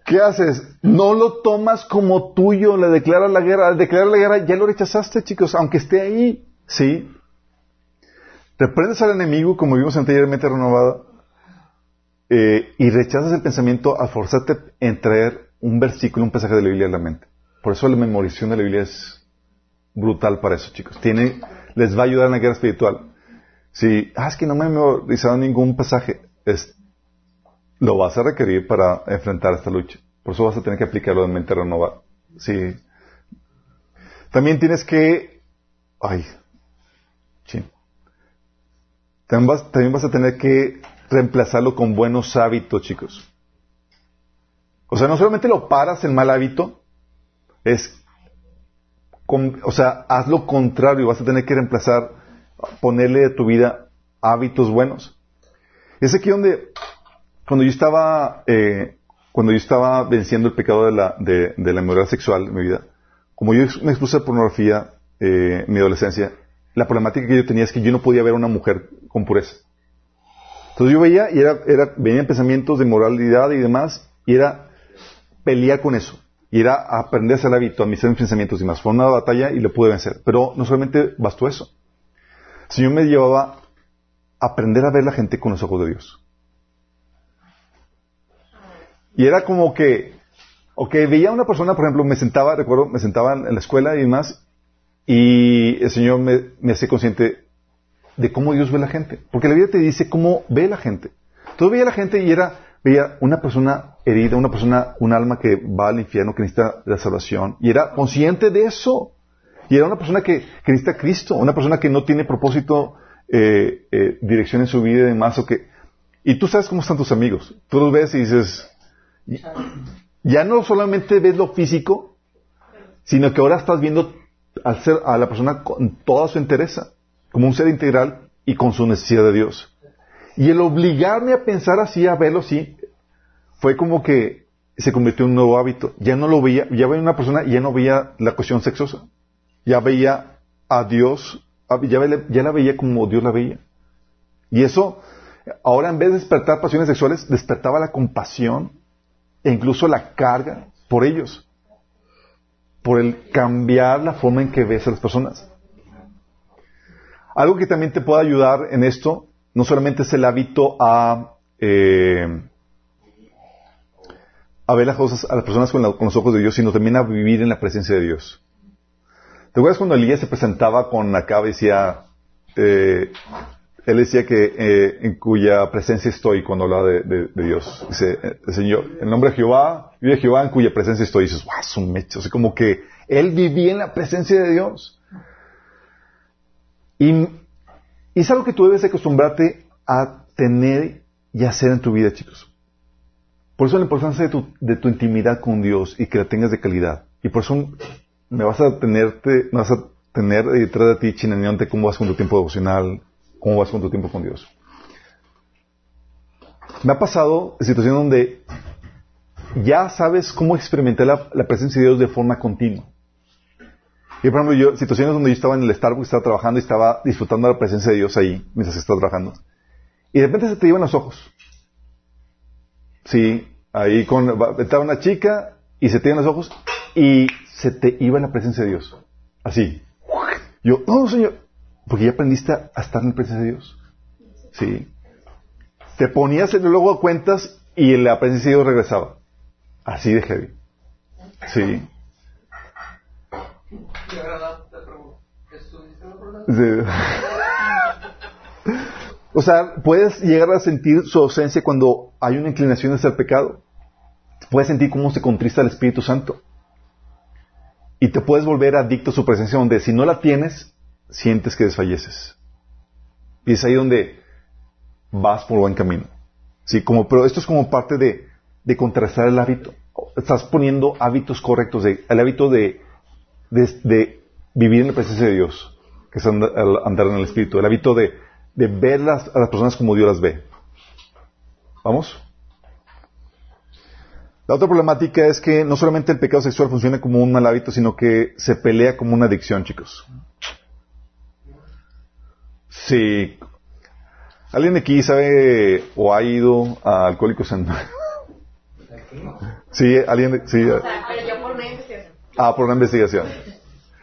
¿Qué haces? No lo tomas como tuyo, le declaras la guerra. Al declarar la guerra ya lo rechazaste, chicos, aunque esté ahí. ¿Sí? Reprendes al enemigo, como vimos anteriormente renovado, eh, y rechazas el pensamiento al forzarte en traer un versículo, un pasaje de la Biblia a la mente. Por eso la memorización de la Biblia es brutal para eso, chicos. Tiene, les va a ayudar en la guerra espiritual. Si, ah, es que no me he memorizado ningún pasaje, es, lo vas a requerir para enfrentar esta lucha. Por eso vas a tener que aplicarlo en mente renovada. Sí. También tienes que, ay, chin. También vas, también vas a tener que reemplazarlo con buenos hábitos, chicos. O sea, no solamente lo paras el mal hábito, es, con- o sea, haz lo contrario, vas a tener que reemplazar, ponerle a tu vida hábitos buenos. Es aquí donde, cuando yo estaba, eh, cuando yo estaba venciendo el pecado de la, de, de la inmoralidad sexual en mi vida, como yo me expuse a pornografía eh, en mi adolescencia, la problemática que yo tenía es que yo no podía ver a una mujer con pureza. Entonces yo veía y era, era, venían pensamientos de moralidad y demás, y era pelear con eso. Y era aprender a el hábito, a mis pensamientos y más. Fue una batalla y lo pude vencer. Pero no solamente bastó eso. El Señor me llevaba a aprender a ver la gente con los ojos de Dios. Y era como que, ok, veía a una persona, por ejemplo, me sentaba, recuerdo, me sentaba en la escuela y demás, y el Señor me, me hace consciente de cómo Dios ve a la gente. Porque la Biblia te dice cómo ve la gente. Entonces veía a la gente y era, veía una persona herida, una persona, un alma que va al infierno, que necesita la salvación. Y era consciente de eso. Y era una persona que, que necesita a Cristo, una persona que no tiene propósito, eh, eh, dirección en su vida y demás. O que, y tú sabes cómo están tus amigos. Tú los ves y dices, ya no solamente ves lo físico, sino que ahora estás viendo al ser, a la persona con toda su entereza, como un ser integral y con su necesidad de Dios. Y el obligarme a pensar así, a verlo así, fue como que se convirtió en un nuevo hábito. Ya no lo veía, ya veía una persona y ya no veía la cuestión sexosa. Ya veía a Dios, ya, ya la veía como Dios la veía. Y eso, ahora en vez de despertar pasiones sexuales, despertaba la compasión e incluso la carga por ellos. Por el cambiar la forma en que ves a las personas. Algo que también te puede ayudar en esto, no solamente es el hábito a, eh, ver las cosas, a las personas con los ojos de Dios, sino también a vivir en la presencia de Dios. ¿Te acuerdas cuando Elías se presentaba con Acab y decía, eh, él decía que eh, en cuya presencia estoy cuando hablaba de, Dios. Dice, el Señor, en nombre de Jehová, vive Jehová en cuya presencia estoy. Dices, wow, es un mecho. Así como que él vivía en la presencia de Dios. Y, es algo que tú debes acostumbrarte a tener y hacer en tu vida, chicos. Por eso la importancia de tu, intimidad con Dios y que la tengas de calidad. Y por eso me vas a tenerte, me vas a tener detrás de ti chinaneante cómo vas con tu tiempo devocional, cómo vas con tu tiempo con Dios. Me ha pasado situaciones donde ya sabes cómo experimentar la, presencia de Dios de forma continua. Y por ejemplo, yo, situaciones donde yo estaba en el Starbucks, estaba trabajando y estaba disfrutando la presencia de Dios ahí, mientras estaba trabajando. Y de repente se te iban los ojos. Sí, ahí con, estaba una chica y se te iban los ojos y se te iba la presencia de Dios. Así. Yo, no, señor, porque ya aprendiste a estar en la presencia de Dios. Sí. Te ponías el luego a cuentas y la presencia de Dios regresaba. Así de heavy. Sí. Sí. O sea, puedes llegar a sentir su ausencia cuando hay una inclinación hacia el pecado. Puedes sentir cómo se contrista el Espíritu Santo. Y te puedes volver adicto a su presencia donde si no la tienes, sientes que desfalleces. Y es ahí donde vas por buen camino. Sí, como, pero esto es como parte de, de contrastar el hábito. Estás poniendo hábitos correctos, de, el hábito de, de, vivir en la presencia de Dios, que es andar, andar en el Espíritu, el hábito de, de ver a las personas como Dios las ve. ¿Vamos? La otra problemática es que no solamente el pecado sexual funciona como un mal hábito, sino que se pelea como una adicción, chicos. Sí. ¿Alguien de aquí sabe o ha ido a Alcohólicos Anónimos? Sí, alguien de- sí. O sea, pero yo por una investigación. Ah, por una investigación.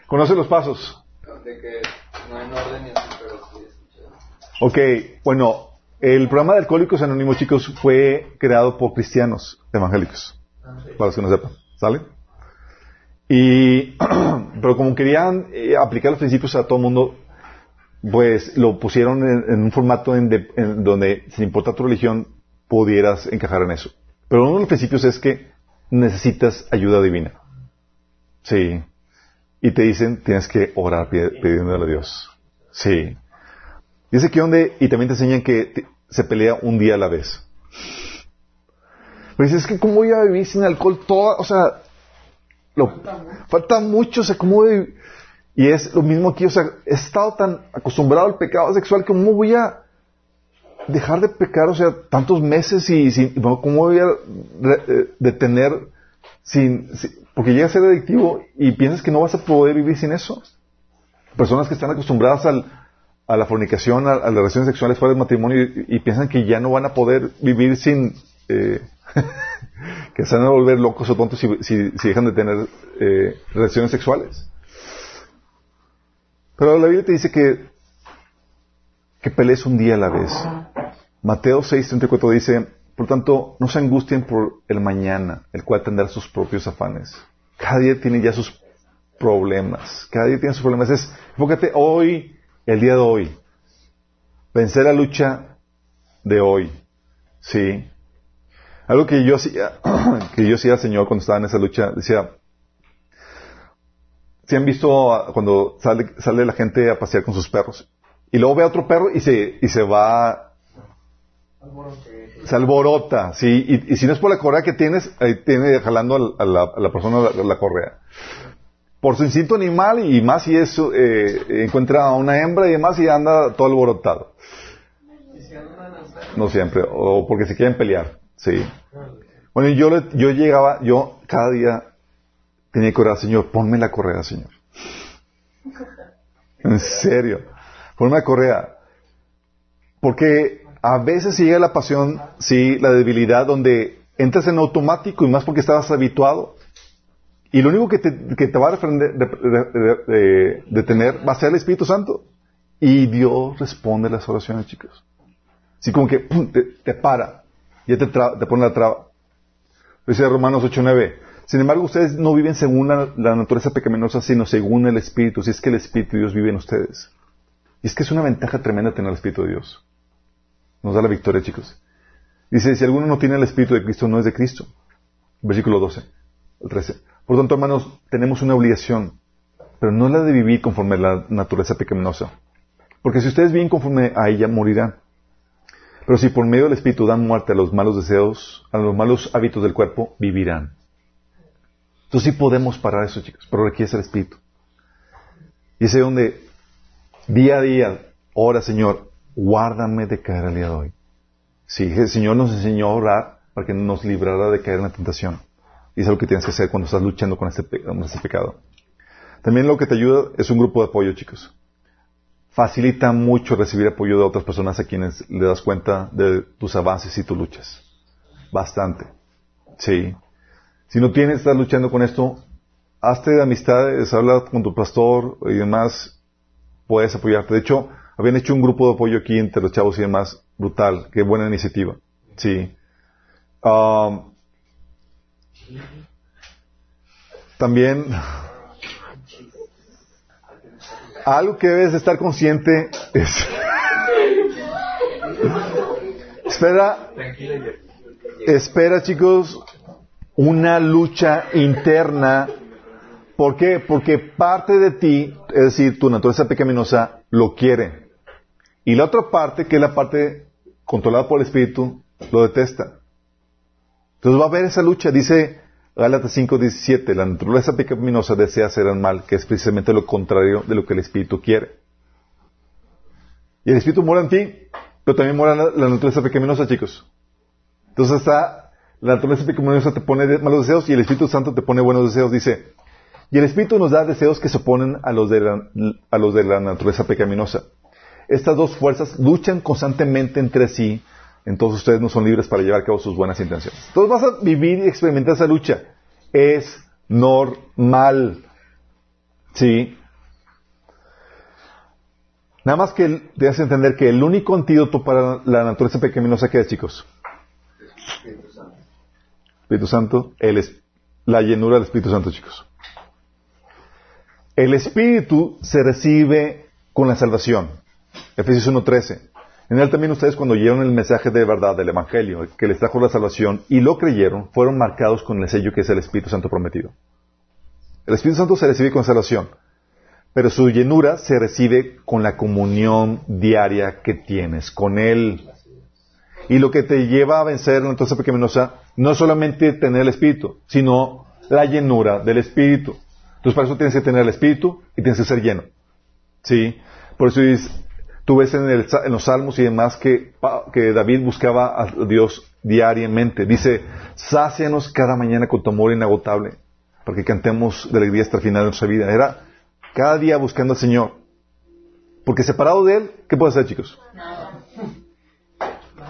¿Conoce los pasos? De que no hay orden así, pero sí escuché. Ok, bueno, el programa de Alcohólicos Anónimos, chicos, fue creado por cristianos evangélicos, para los que no sepan, ¿sale? Y, pero como querían eh, aplicar los principios a todo el mundo, pues lo pusieron en, en un formato en de- en donde, sin importar tu religión, pudieras encajar en eso. Pero uno de los principios es que necesitas ayuda divina. Sí. Y te dicen, tienes que orar pidi- pidiéndole a Dios. Sí. Dice que donde, y también te enseñan que te- se pelea un día a la vez. Pero dices, es que cómo voy a vivir sin alcohol toda, o sea, lo- falta mucho, o sea, cómo voy a vivir? Y es lo mismo aquí, o sea, he estado tan acostumbrado al pecado sexual, que ¿cómo voy a dejar de pecar, o sea, tantos meses y, sin, cómo voy a eh, detener sin, porque llega a ser adictivo y piensas que no vas a poder vivir sin eso? Personas que están acostumbradas al, a la fornicación, a, las relaciones sexuales fuera del matrimonio y, piensan que ya no van a poder vivir sin... eh, que se van a volver locos o tontos si, si- si dejan de tener eh, relaciones sexuales. Pero la Biblia te dice que, que pelees un día a la vez. Mateo 6:34 dice, por tanto, no se angustien por el mañana, el cual tendrá sus propios afanes. Cada día tiene ya sus problemas. Cada día tiene sus problemas. Es, enfócate hoy, el día de hoy. Vencer la lucha de hoy. Sí. Algo que yo hacía, que yo hacía al Señor cuando estaba en esa lucha, decía, si han visto cuando sale, sale la gente a pasear con sus perros y luego ve a otro perro y se, y se va, se alborota, sí, y, y si no es por la correa que tienes, ahí tiene jalando al- a la, a la persona la, la correa. Por su instinto animal y más si eso, eh, encuentra a una hembra y demás y anda todo alborotado. No siempre, o porque se quieren pelear, sí. Bueno, yo, yo llegaba, yo cada día tenía que orar, Señor, ponme la correa, Señor. En serio, ponme la correa. Porque a veces llega la pasión, sí, la debilidad, donde entras en automático y más porque estabas habituado. Y lo único que te, que te va a refrender- de, detener va a ser el Espíritu Santo. Y Dios responde las oraciones, chicos. Así como que te, para, ya te, te pone la traba. Dice Romanos 8:9. Sin embargo, ustedes no viven según la, naturaleza pecaminosa, sino según el Espíritu. Si es que el Espíritu de Dios vive en ustedes. Y es que es una ventaja tremenda tener el Espíritu de Dios. Nos da la victoria, chicos. Dice, si alguno no tiene el Espíritu de Cristo, no es de Cristo. Versículo 12, el 13. Por tanto, hermanos, tenemos una obligación, pero no la de vivir conforme a la naturaleza pecaminosa. Porque si ustedes viven conforme a ella, morirán. Pero si por medio del Espíritu dan muerte a los malos deseos, a los malos hábitos del cuerpo, vivirán. Entonces sí podemos parar eso, chicos, pero requiere el Espíritu. Y es donde día a día, ora Señor, guárdame de caer el día de hoy. Sí, el Señor nos enseñó a orar para que nos librara de caer en la tentación. Y es lo que tienes que hacer cuando estás luchando con este, con este pecado. También lo que te ayuda es un grupo de apoyo, chicos. Facilita mucho recibir apoyo de otras personas a quienes le das cuenta de tus avances y tus luchas. Bastante. Sí. Si no tienes, estás luchando con esto, hazte de amistades, habla con tu pastor y demás, puedes apoyarte. De hecho, habían hecho un grupo de apoyo aquí entre los chavos y demás, brutal, qué buena iniciativa. Sí. Um, también, algo que debes de estar consciente es... espera, espera chicos, una lucha interna. ¿Por qué? Porque parte de ti, es decir, tu naturaleza pecaminosa, lo quiere. Y la otra parte, que es la parte controlada por el Espíritu, lo detesta. Entonces va a haber esa lucha, dice Gálatas 5:17, la naturaleza pecaminosa desea hacer el mal, que es precisamente lo contrario de lo que el Espíritu quiere. Y el Espíritu mora en ti, pero también mora la, la naturaleza pecaminosa, chicos. Entonces está, la naturaleza pecaminosa te pone malos deseos y el Espíritu Santo te pone buenos deseos, dice. Y el Espíritu nos da deseos que se oponen a los de la, a los de la naturaleza pecaminosa. Estas dos fuerzas luchan constantemente entre sí, entonces ustedes no son libres para llevar a cabo sus buenas intenciones. Entonces vas a vivir y experimentar esa lucha. Es normal. ¿Sí? Nada más que el- debes entender que el único antídoto para la naturaleza pecaminosa que es, chicos. Espíritu Santo, la llenura del Espíritu Santo, chicos. El Espíritu se recibe con la salvación. Efesios 1.13. En él también ustedes cuando oyeron el mensaje de verdad del Evangelio, que les trajo la salvación, y lo creyeron, fueron marcados con el sello que es el Espíritu Santo prometido. El Espíritu Santo se recibe con salvación, pero su llenura se recibe con la comunión diaria que tienes con Él. Y lo que te lleva a vencer naturaleza pecaminosa no es solamente tener el Espíritu, sino la llenura del Espíritu. Entonces, para eso tienes que tener el Espíritu y tienes que ser lleno. ¿Sí? Por eso tú ves en, el en los salmos y demás que, David buscaba a Dios diariamente. Dice, sácianos cada mañana con tu amor inagotable, para que cantemos de alegría hasta el final de nuestra vida. Era cada día buscando al Señor. Porque separado de Él, ¿qué puede hacer, chicos?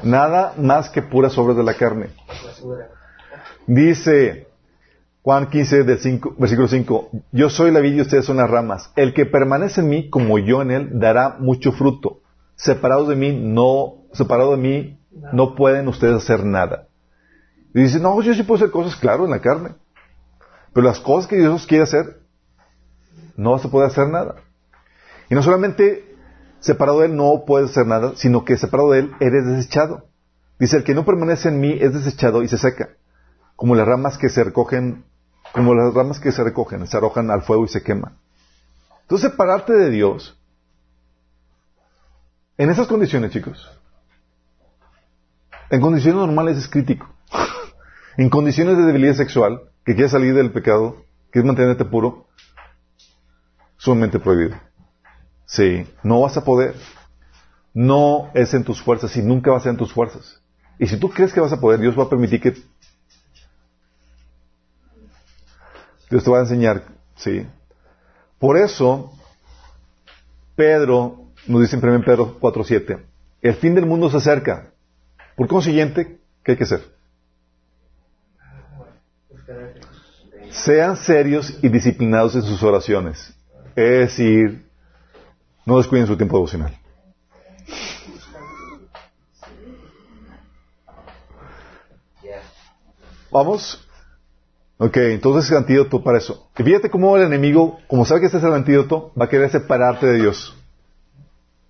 Más que puras obras de la carne. Dice Juan 15, del 5, versículo 5, Yo soy la vid y ustedes son las ramas. El que permanece en mí, como yo en él, dará mucho fruto. Separado de mí, no, separado de mí, no pueden ustedes hacer nada. Y dice, no, yo sí puedo hacer cosas, claro, en la carne. Pero las cosas que Dios quiere hacer, no a poder hacer nada. Y no solamente separado de Él no puedes hacer nada, sino que separado de Él eres desechado. Dice, el que no permanece en mí es desechado y se seca, como las ramas que se recogen, como las ramas que se recogen, se arrojan al fuego y se queman. Entonces, separarte de Dios, en esas condiciones, chicos, en condiciones normales es crítico. en condiciones de debilidad sexual, que quieres salir del pecado, quieres mantenerte puro, sumamente prohibido. Sí, no vas a poder. No es en tus fuerzas y nunca va a ser en tus fuerzas. Y si tú crees que vas a poder, Dios va a permitir que... Dios te va a enseñar, sí. Por eso, Pedro nos dice en 1 Pedro 4.7, el fin del mundo se acerca. Por consiguiente, ¿qué hay que hacer? Sean serios y disciplinados en sus oraciones. Es decir, no descuiden su tiempo devocional. ¿Vamos? Ok, entonces el antídoto para eso. Y fíjate cómo el enemigo, como sabe que este es el antídoto, va a querer separarte de Dios.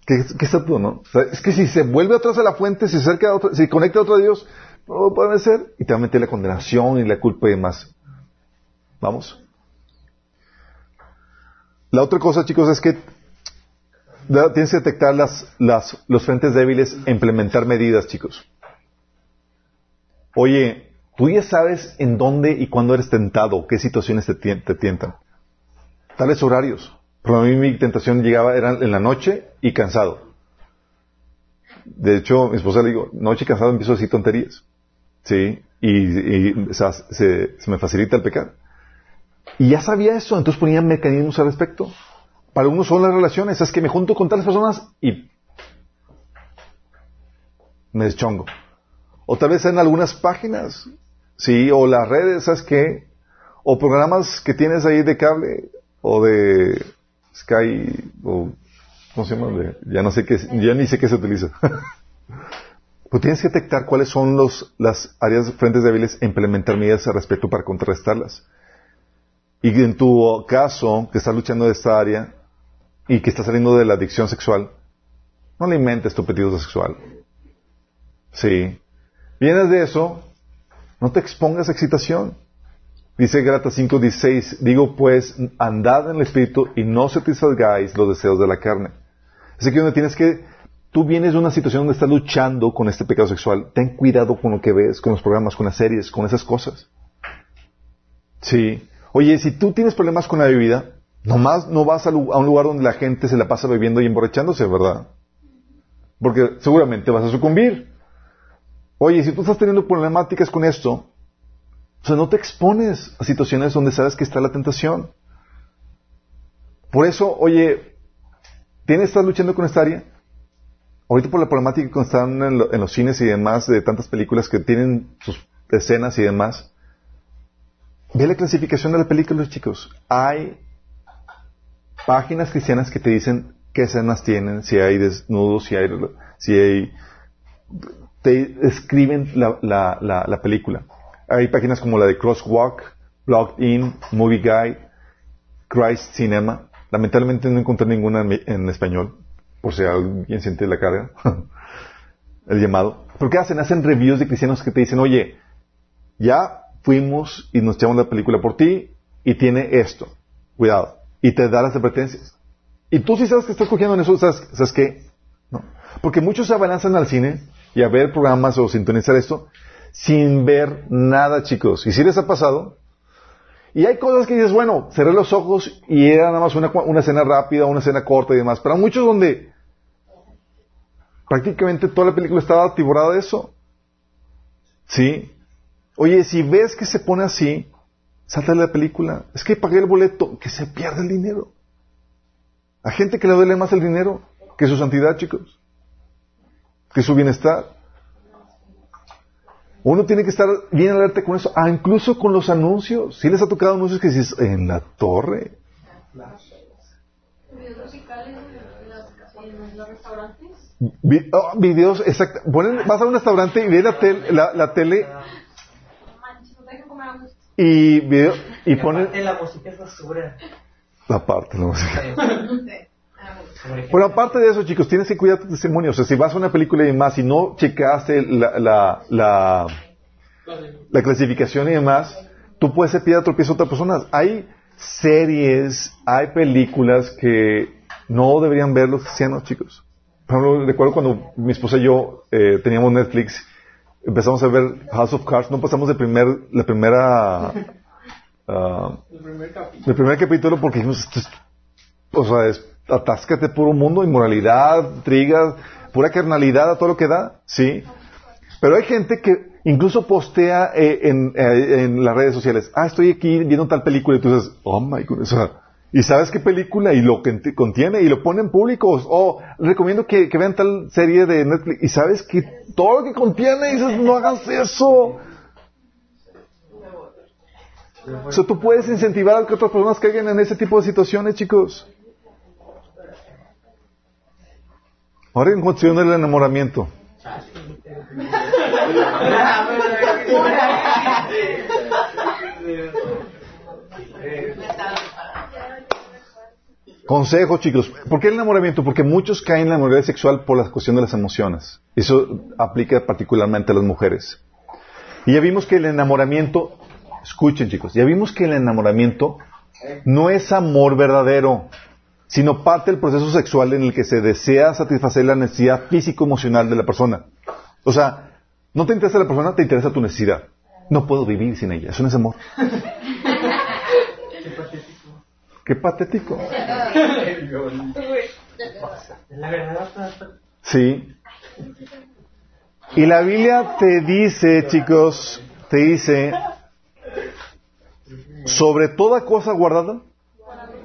¿Qué, qué está tú, no? Es que si se vuelve atrás de la fuente, si se acerca a otro, si conecta a otro Dios, no lo puede hacer y te va a meter la condenación y la culpa y demás. ¿Vamos? La otra cosa, chicos, es que tienes que detectar las, las, los frentes débiles e implementar medidas, chicos. Oye, tú ya sabes en dónde y cuándo eres tentado, qué situaciones te, te tientan. Tales horarios. Pero a mí mi tentación llegaba, era en la noche y cansado. De hecho, mi esposa le digo, noche cansado empiezo a decir tonterías. Sí. Y, se, se me facilita el pecar. Y ya sabía eso, entonces ponía mecanismos al respecto. Para uno son las relaciones, es que me junto con tales personas y me deschongo. O tal vez en algunas páginas, sí, o las redes, ¿sabes qué? O programas que tienes ahí de cable, o de Sky, o ¿cómo se llama? Ya no sé qué, ya ni sé qué se utiliza. pues tienes que detectar cuáles son los, las áreas frentes débiles e implementar medidas al respecto para contrarrestarlas. Y en tu caso, que estás luchando de esta área y que estás saliendo de la adicción sexual, no alimentes tu apetito sexual. Sí. Vienes de eso, no te expongas a excitación. Dice Gratas 5:16, digo pues, andad en el espíritu y no satisfagáis los deseos de la carne. Así que donde tienes que, tú vienes de una situación donde estás luchando con este pecado sexual, ten cuidado con lo que ves, con los programas, con las series, con esas cosas. Sí. Oye, si tú tienes problemas con la bebida, nomás no vas a, un lugar donde la gente se la pasa bebiendo y emborrachándose, ¿verdad? Porque seguramente vas a sucumbir. Oye, si tú estás teniendo problemáticas con esto, o sea, no te expones a situaciones donde sabes que está la tentación. Por eso, oye, ¿tienes estás luchando con esta área? Ahorita por la problemática que están en, en los cines y demás, de tantas películas que tienen sus escenas y demás, ve la clasificación de las películas, chicos. Hay páginas cristianas que te dicen qué escenas tienen, si hay desnudos, si hay, si hay, te escriben la, la, la, la película. Hay páginas como la de Crosswalk, Blogged In, Movie Guide, Christ Cinema. Lamentablemente no encontré ninguna en, en español, por si alguien siente la carga, el llamado. ¿Pero qué hacen? Hacen reviews de cristianos que te dicen, oye, ya fuimos y nos echamos la película por ti y tiene esto. Cuidado. Y te da las advertencias. Y tú sí sabes que estás cogiendo en eso, ¿sabes, ¿sabes qué? No. Porque muchos se abalanzan al cine y a ver programas o sintonizar esto sin ver nada, chicos. ¿Y si les ha pasado? Y hay cosas que dices, bueno, cerré los ojos y era nada más una, una escena rápida, una escena corta y demás. Pero hay muchos donde prácticamente toda la película estaba atiborada de eso. ¿Sí? Oye, si ves que se pone así, salta la película. Es que pagué el boleto, que se pierde el dinero. Hay gente que le duele más el dinero que su santidad, chicos. Que su bienestar. Uno tiene que estar bien alerta con eso. Ah, incluso con los anuncios. Si les ha tocado anuncios que dices, en la torre. Vi- oh, videos, exacto. Vas a un restaurante y ves la, la tele No manches, no te dejan comer a gusto. Y video, y ponen Aparte, la música es basura. la parte, la música. Bueno. Aparte de eso, chicos, tienes que cuidar tu testimonio. O sea, si vas a una película y más y no checaste la, la, la, la clasificación y demás, tú puedes ser piedra tropiezo a otras personas. Hay series, hay películas que no deberían ver los cristianos, chicos. Por ejemplo, recuerdo cuando mi esposa y yo eh, teníamos Netflix, empezamos a ver House of Cards, no pasamos de primer, la primera, ah, el primer capítulo porque dijimos, esto es, o sea, es, atáscate puro mundo, inmoralidad, intrigas, pura carnalidad a todo lo que da, sí. Pero hay gente que incluso postea eh, en, eh, en las redes sociales, ah, estoy aquí viendo tal película y tú dices, oh my goodness, o sea, y sabes qué película y lo que contiene y lo ponen públicos, o recomiendo que, que vean tal serie de Netflix y sabes que todo lo que contiene y dices, no hagas eso. O sea, tú puedes incentivar a que otras personas caigan en ese tipo de situaciones, chicos. Ahora en cuestión del enamoramiento. Consejo, chicos. ¿Por qué el enamoramiento? Porque muchos caen en la moralidad sexual por la cuestión de las emociones. Eso aplica particularmente a las mujeres. Y ya vimos que el enamoramiento, escuchen chicos, ya vimos que el enamoramiento no es amor verdadero, sino parte del proceso sexual en el que se desea satisfacer la necesidad físico-emocional de la persona. O sea, no te interesa la persona, te interesa tu necesidad. No puedo vivir sin ella, eso no es amor. Qué patético. Sí. Y la Biblia te dice, chicos, te dice, sobre toda cosa guardada,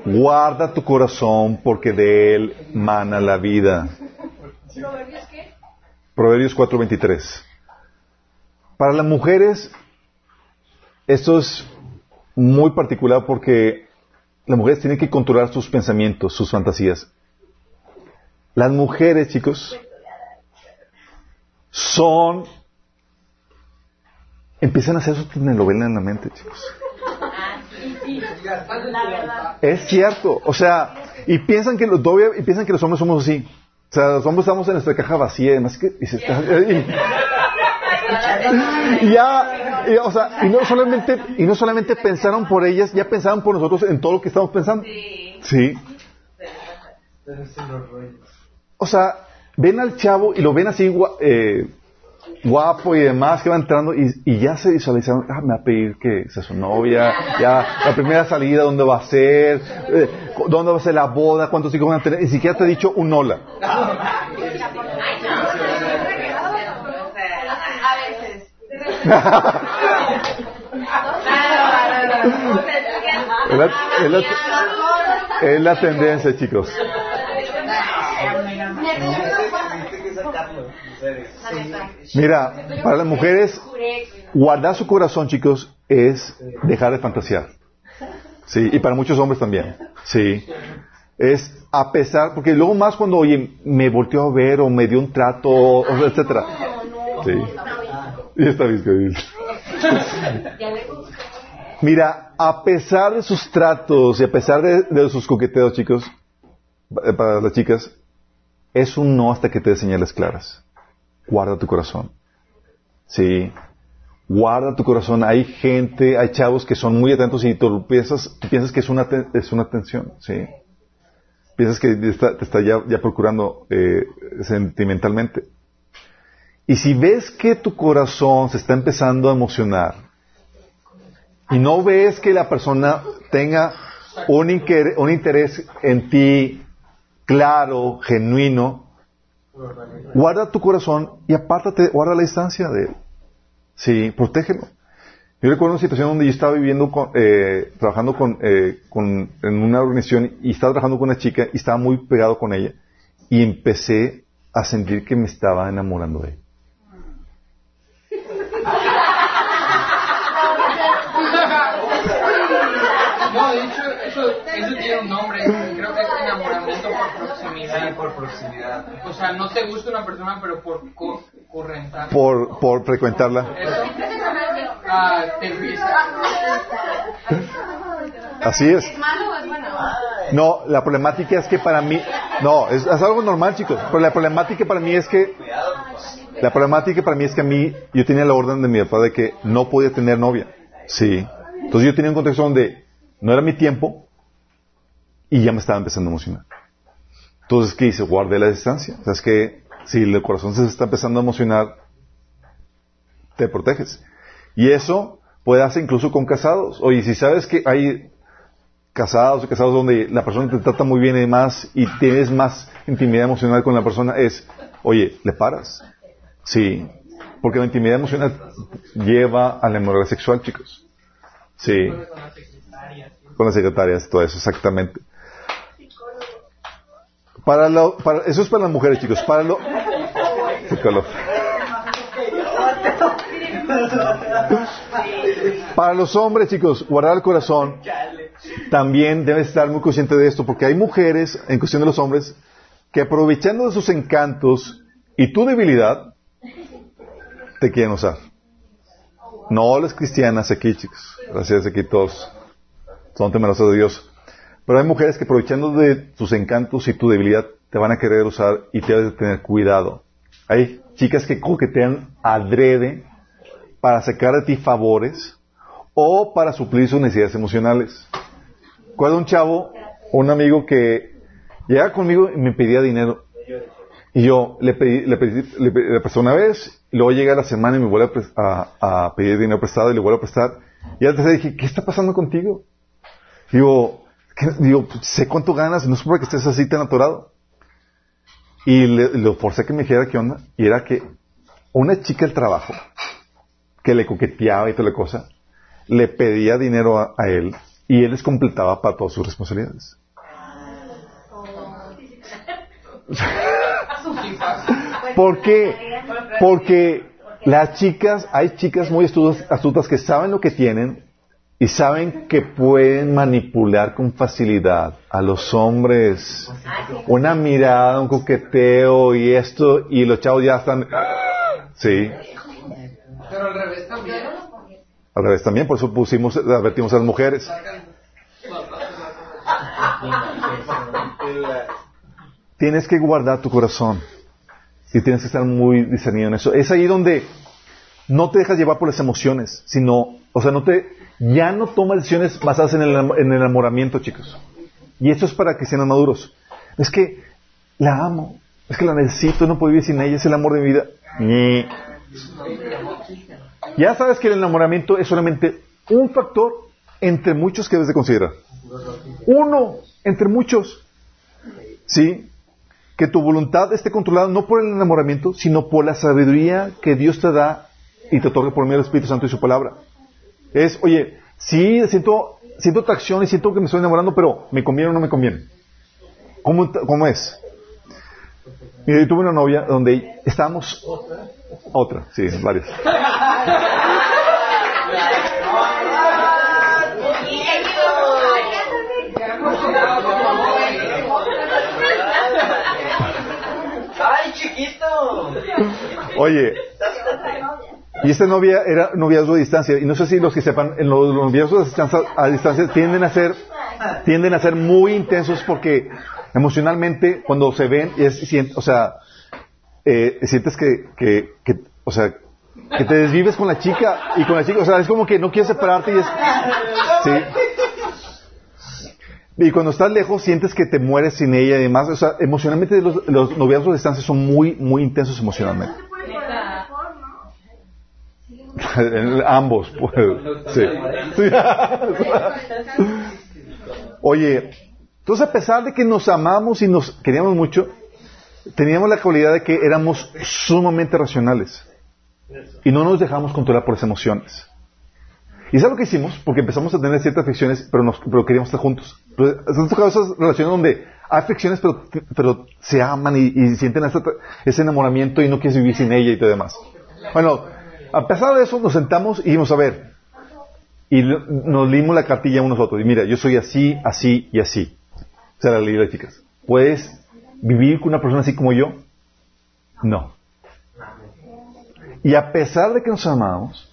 guarda tu corazón porque de él mana la vida. Proverbios 4:23. Para las mujeres, esto es muy particular porque las mujeres tienen que controlar sus pensamientos, sus fantasías. Las mujeres, chicos, son... Empiezan a hacer su telenovela en la mente, chicos. Es cierto, o sea, y piensan que los y piensan que los hombres somos así. O sea, los hombres estamos en nuestra caja vacía, además que y se está- ya, y, o sea, y no solamente y no solamente pensaron por ellas, ya pensaron por nosotros en todo lo que estamos pensando. Sí. O sea, ven al chavo y lo ven así eh, guapo y demás que va entrando y, y ya se visualizaron, ah, me va a pedir que sea su novia, ya la primera salida, dónde va a ser, eh, dónde va a ser la boda, cuántos hijos van a tener, ni siquiera te ha dicho un hola. A veces. Es la, tendencia, chicos. Mira, para las mujeres, guardar su corazón, chicos, es dejar de fantasear. Sí, y para muchos hombres también. Sí. Es a pesar, porque luego más cuando, oye, me volteó a ver o me dio un trato, etcétera. Sí. Y está bien, Mira, a pesar de sus tratos y a pesar de, de sus coqueteos, chicos, eh, para las chicas, es un no hasta que te dé señales claras. Guarda tu corazón. Sí. Guarda tu corazón. Hay gente, hay chavos que son muy atentos y tú piensas, tú piensas que es una, es una atención. Sí. Piensas que te está, te está ya, ya procurando eh, sentimentalmente. Y si ves que tu corazón se está empezando a emocionar, y no ves que la persona tenga un, interés en ti claro, genuino, guarda tu corazón y apártate, guarda la distancia de él. Sí, protégelo. Yo recuerdo una situación donde yo estaba viviendo, con, eh, trabajando con, eh, con- en una organización y estaba trabajando con una chica y estaba muy pegado con ella y empecé a sentir que me estaba enamorando de ella. No, de hecho, eso, tiene un nombre. Creo que es enamoramiento por proximidad. por proximidad. O sea, no te gusta una persona, pero por co- correntar. Por, por frecuentarla. Eso. Ah, te. Así es. ¿Es malo o es bueno? No, la problemática es que para mí, no, es, es algo normal, chicos, pero la problemática para mí es que, la problemática para mí es que a mí, yo tenía la orden de mi papá de que no podía tener novia. Sí. Entonces yo tenía un contexto donde no era mi tiempo y ya me estaba empezando a emocionar. Entonces, ¿qué hice? Guardé la distancia. O sea, es que si el corazón se está empezando a emocionar, te proteges. Y eso puede hacer incluso con casados. Oye, si sabes que hay casados o casados donde la persona te trata muy bien y demás y tienes más intimidad emocional con la persona, es, oye, le paras. Sí. Porque la intimidad emocional lleva a la inmoralidad sexual, chicos. Sí. Con las secretarias. Con las secretarias, todo eso, exactamente. Para lo, para, eso es para las mujeres, chicos. Para lo, Psicólogo. Para los hombres, chicos, guardar el corazón también debe estar muy consciente de esto, porque hay mujeres, en cuestión de los hombres, que aprovechando de sus encantos y tu debilidad, te quieren usar. No las cristianas aquí, chicos. Gracias, aquí todos son temerosos de Dios. Pero hay mujeres que aprovechando de sus encantos y tu debilidad te van a querer usar y te debes de tener cuidado. Hay chicas que coquetean adrede para sacar de ti favores o para suplir sus necesidades emocionales. Recuerdo un chavo, un amigo que llega conmigo y me pedía dinero. Y yo le pedí, le pedí, una vez, luego llega la semana y me vuelve a- a pedir dinero prestado y le vuelvo a prestar. Y antes le dije, ¿qué está pasando contigo? Digo, digo, sé cuánto ganas, no es para que estés así tan atorado. Y le, lo forcé que me dijera qué onda. Y era que una chica del trabajo, que le coqueteaba y toda la cosa, le pedía dinero a, a él y él les completaba para todas sus responsabilidades. ¿Por qué? Porque las chicas, hay chicas muy astutas, astutas que saben lo que tienen y saben que pueden manipular con facilidad a los hombres. Una mirada, un coqueteo y esto, y los chavos ya están... Sí, Pero al revés también. al revés también, por eso pusimos, advertimos a las mujeres. Tienes que guardar tu corazón y tienes que estar muy discernido en eso. Es ahí donde no te dejas llevar por las emociones, sino, o sea, no te, ya no tomas decisiones basadas en el, en el enamoramiento, chicos. Y esto es para que sean maduros. Es que la amo, es que la necesito, no puedo vivir sin ella, es el amor de mi vida. Ni. Ya sabes que el enamoramiento es solamente un factor entre muchos que debes de considerar. Uno entre muchos. ¿Sí? Que tu voluntad esté controlada no por el enamoramiento, sino por la sabiduría que Dios te da y te otorga por medio del Espíritu Santo y su palabra. Es, oye, sí, siento, siento atracción y siento que me estoy enamorando, pero ¿me conviene o no me conviene? ¿Cómo, cómo es? Mira, yo tuve una novia donde estábamos... Otra, sí, varias. ¡Ay, chiquito! Oye, y esta novia era noviazgo a distancia. Y no sé si los que sepan, en los noviazgos a distancia, a distancia tienden a ser, tienden a ser muy intensos porque emocionalmente cuando se ven, es, o sea, eh, sientes que, que, que, o sea, que te desvives con la chica y con la chica, o sea, es como que no quieres separarte y es, sí. Y cuando estás lejos sientes que te mueres sin ella y demás, o sea, emocionalmente los noviazgos a distancia son muy, muy intensos emocionalmente. Ambos, pues. Sí. Oye, entonces a pesar de que nos amamos y nos queríamos mucho, teníamos la cualidad de que éramos sumamente racionales y no nos dejamos controlar por las emociones. ¿Y sabes lo que hicimos? Porque empezamos a tener ciertas fricciones, pero, nos, pero queríamos estar juntos. ¿Has tocado esas relaciones donde hay fricciones, pero, pero se aman y, y sienten ese, ese enamoramiento y no quieres vivir sin ella y todo demás? Bueno, a pesar de eso, nos sentamos y dijimos, a ver, y nos leímos la cartilla unos otros. Y mira, yo soy así, así y así. O sea, la ley de chicas. ¿Puedes vivir con una persona así como yo? No. Y a pesar de que nos amábamos,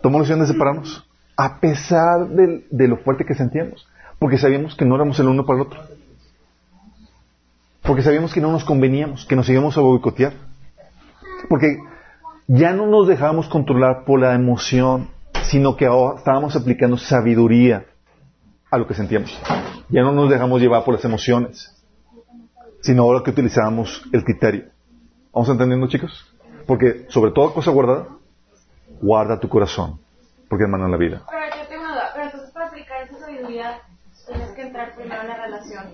tomamos la decisión de separarnos. A pesar de, lo fuerte que sentíamos. Porque sabíamos que no éramos el uno para el otro. Porque sabíamos que no nos conveníamos, que nos íbamos a boicotear. Porque ya no nos dejábamos controlar por la emoción, sino que ahora estábamos aplicando sabiduría a lo que sentíamos. Ya no nos dejamos llevar por las emociones, sino ahora que utilizábamos el criterio. ¿Vamos entendiendo, chicos? Porque sobre toda cosa guardada, guarda tu corazón, porque hermano la vida. Pero yo tengo una duda. Pero entonces para aplicar esa sabiduría tienes que entrar primero en la relación.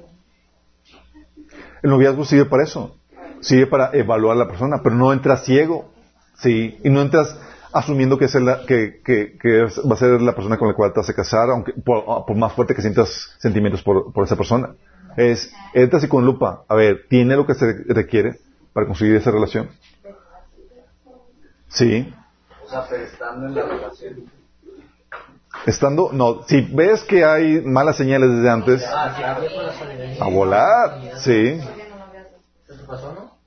El noviazgo sirve para eso. Sirve para evaluar a la persona, pero no entras ciego. Sí, y no entras asumiendo que, es la- que, que- que es- va a ser la persona con la cual te vas a casar, aunque por, por más fuerte que sientas sentimientos por, por esa persona. Es, entras y con lupa, a ver, ¿tiene lo que se requiere para conseguir esa relación? Sí. O sea, pero estando en la relación. Estando, no, si ves que hay malas señales desde antes, Ah, a volar, sí. ¿Qué te pasó, no?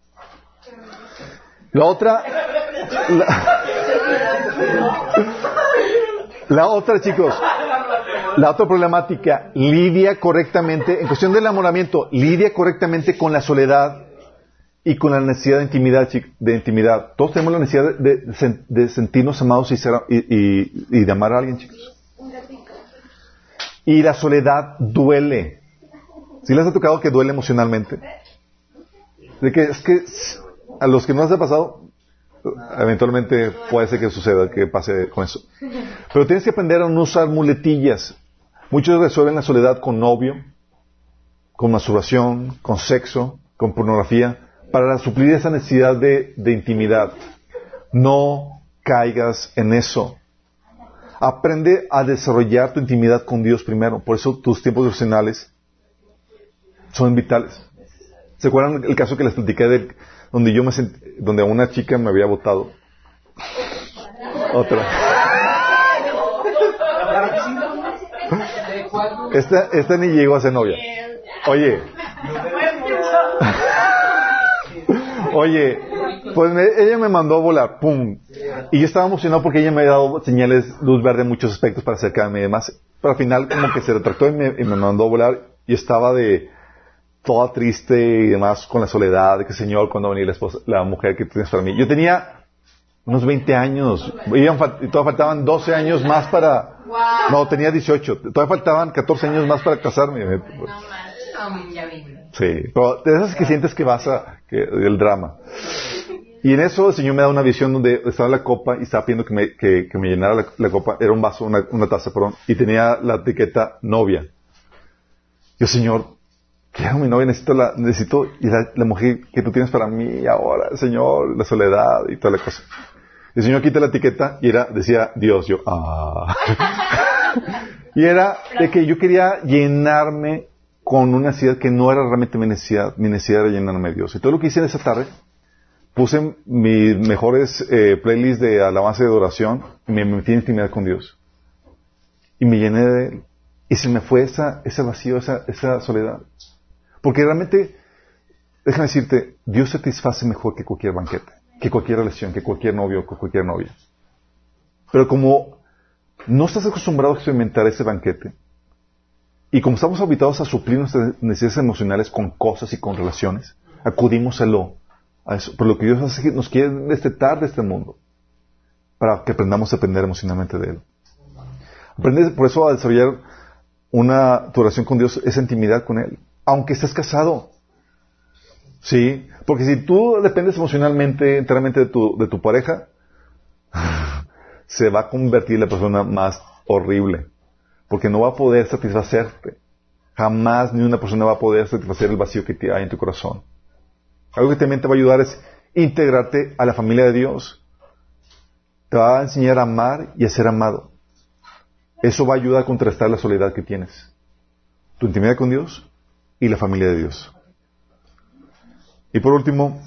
La otra, la, otra, chicos, la otra problemática, lidia correctamente, en cuestión del enamoramiento, lidia correctamente con la soledad y con la necesidad de intimidad, de intimidad. Todos tenemos la necesidad de, de sentirnos amados y, ser- y- y- y de amar a alguien, chicos. Y la soledad duele. ¿Sí les ha tocado que duele emocionalmente? De que es que a los que no les ha pasado, eventualmente puede ser que suceda, que pase con eso. Pero tienes que aprender a no usar muletillas. Muchos resuelven la soledad con novio, con masturbación, con sexo, con pornografía. para suplir esa necesidad de, de intimidad. No caigas en eso. Aprende a desarrollar tu intimidad con Dios primero. Por eso tus tiempos devocionales son vitales. ¿Se acuerdan el caso que les platiqué de donde yo me sent- donde una chica me había votado? Otra. Esta, esta ni llegó a ser novia. Oye. Oye, pues ella me mandó a volar, pum. Y yo estaba emocionado porque ella me había dado señales luz verde en muchos aspectos para acercarme y demás. Pero al final como que se retractó y me mandó a volar y estaba de toda triste y demás con la soledad de que Señor, cuando va a venir la esposa, la mujer que tienes para mí. Yo tenía unos 20 años, Iban todavía faltaban 12 años más para... No, tenía 18, todavía faltaban 14 años más para casarme. No vi. Sí, pero de esas que sientes que vas a, que, el drama. Y en eso el Señor me da una visión donde estaba la copa y estaba pidiendo que me, que, que me llenara la, la copa, era un vaso, una, una taza, perdón, y tenía la etiqueta novia. Yo, Señor, quiero mi novia, necesito la, necesito, la, mujer que tú tienes para mí ahora, Señor, la soledad y toda la cosa. El Señor quita la etiqueta y era, decía Dios, yo, ah. y era de que yo quería llenarme con una necesidad que no era realmente mi necesidad, mi necesidad era llenarme de Dios. Y todo lo que hice esa tarde, puse mis mejores eh, playlists de alabanza y de adoración y me metí en intimidad con Dios. Y me llené de Él. Y se me fue esa, ese vacío, esa, esa soledad. Porque realmente, déjame decirte, Dios satisface mejor que cualquier banquete, que cualquier relación, que cualquier novio, que cualquier novia. Pero como no estás acostumbrado a experimentar ese banquete, y como estamos habitados a suplir nuestras necesidades emocionales con cosas y con relaciones, acudimos a lo, eso. Por lo que Dios hace, nos quiere destetar de este mundo, para que aprendamos a depender emocionalmente de Él. Aprender por eso a desarrollar una tu relación con Dios, esa intimidad con Él, aunque estés casado. Sí, porque si tú dependes emocionalmente, enteramente de tu, de tu pareja, se va a convertir en la persona más horrible porque no va a poder satisfacerte. Jamás ni una persona va a poder satisfacer el vacío que hay en tu corazón. Algo que también te va a ayudar es integrarte a la familia de Dios. Te va a enseñar a amar y a ser amado. Eso va a ayudar a contrastar la soledad que tienes. Tu intimidad con Dios y la familia de Dios. Y por último,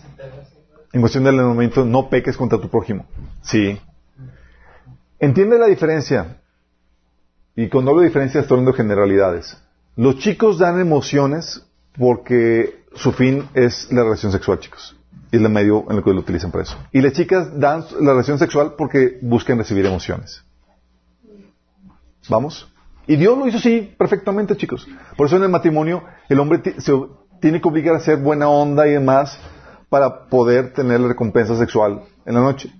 en cuestión del momento, no peques contra tu prójimo. Sí. Entiende la diferencia y cuando hablo de diferencia estoy hablando de generalidades. Los chicos dan emociones porque su fin es la relación sexual, chicos. Y es el medio en el que lo utilizan para eso. Y las chicas dan la relación sexual porque buscan recibir emociones. ¿Vamos? Y Dios lo hizo así perfectamente, chicos. Por eso en el matrimonio el hombre se tiene que obligar a ser buena onda y demás para poder tener la recompensa sexual en la noche.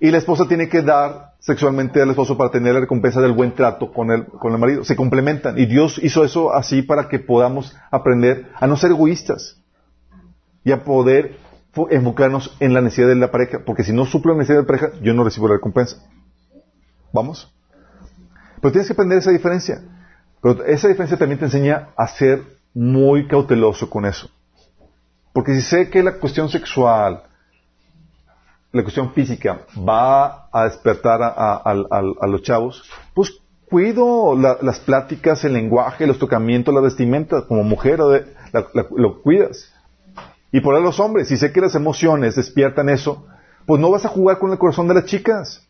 Y la esposa tiene que dar sexualmente al esposo para tener la recompensa del buen trato con el, con el marido. Se complementan. Y Dios hizo eso así para que podamos aprender a no ser egoístas y a poder fo- enfocarnos en la necesidad de la pareja. Porque si no suplo la necesidad de la pareja, yo no recibo la recompensa. ¿Vamos? Pero tienes que aprender esa diferencia. Pero esa diferencia también te enseña a ser muy cauteloso con eso. Porque si sé que la cuestión sexual, la cuestión física va a despertar a, los chavos, pues cuido la- las pláticas, el lenguaje, los tocamientos, la vestimenta, como mujer la- lo cuidas. Y por ahí los hombres, si sé que las emociones despiertan eso, pues no vas a jugar con el corazón de las chicas,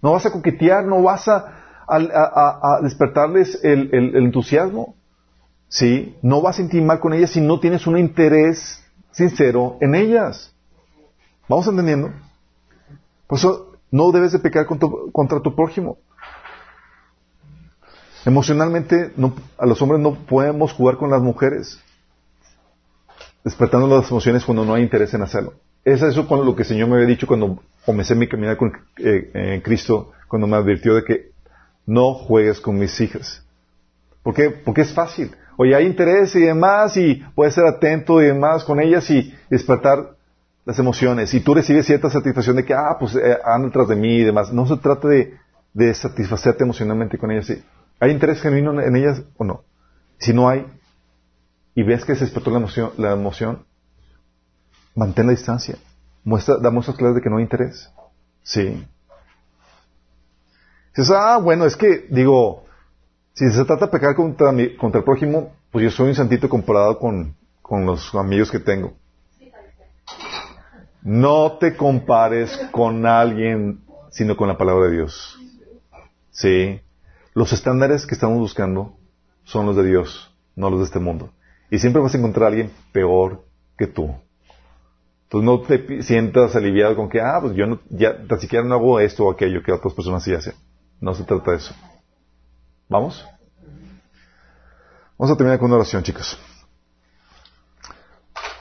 no vas a coquetear, no vas a, a- a- a despertarles el, entusiasmo, ¿sí? No vas a intimar con ellas si no tienes un interés sincero en ellas. ¿Vamos entendiendo? Por eso no debes de pecar con tu- contra tu prójimo. Emocionalmente, no- a los hombres no podemos jugar con las mujeres, despertando las emociones cuando no hay interés en hacerlo. Es eso con lo que el Señor me había dicho cuando comencé mi caminar con eh, Cristo, cuando me advirtió de que no juegues con mis hijas. ¿Por qué? Porque es fácil. Oye, hay interés y demás, y puedes ser atento y demás con ellas y despertar las emociones. Y tú recibes cierta satisfacción de que, ah, pues eh, anda detrás de mí y demás. No se trata de, de satisfacerte emocionalmente con ellas. ¿Hay interés genuino en- en ellas o no? Si no hay, y ves que se despertó la emoción, la emoción mantén la distancia. Muestra, da muestras claras de que no hay interés. Sí. Dices, ah, bueno, es que, digo, si se trata de pecar contra, mi- contra el prójimo, pues yo soy un santito comparado con, con los amigos que tengo. No te compares con alguien, sino con la palabra de Dios. Sí. Los estándares que estamos buscando son los de Dios, no los de este mundo. Y siempre vas a encontrar a alguien peor que tú. Entonces no te sientas aliviado con que, ah, pues yo no, ya, tan siquiera no hago esto o aquello que otras personas sí hacen. No se trata de eso. ¿Vamos? Vamos a terminar con una oración, chicos.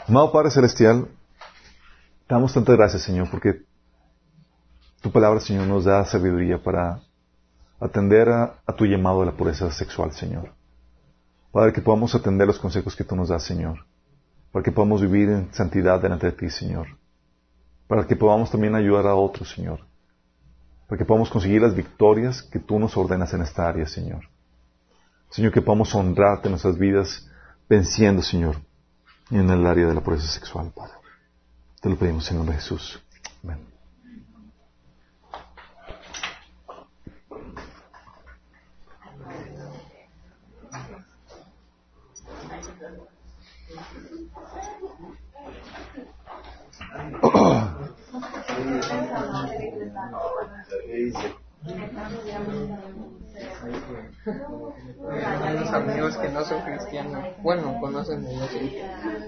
Amado Padre Celestial, te damos tantas gracias, Señor, porque tu palabra, Señor, nos da sabiduría para atender a, a tu llamado de la pureza sexual, Señor. Padre, que podamos atender los consejos que tú nos das, Señor. Para que podamos vivir en santidad delante de ti, Señor. Para que podamos también ayudar a otros, Señor. Para que podamos conseguir las victorias que tú nos ordenas en esta área, Señor. Señor, que podamos honrarte en nuestras vidas venciendo, Señor, en el área de la pureza sexual, Padre. Te lo pedimos en nombre de Jesús. Amén. dice. Unos amigos que no son cristianos, bueno, conocen de Dios,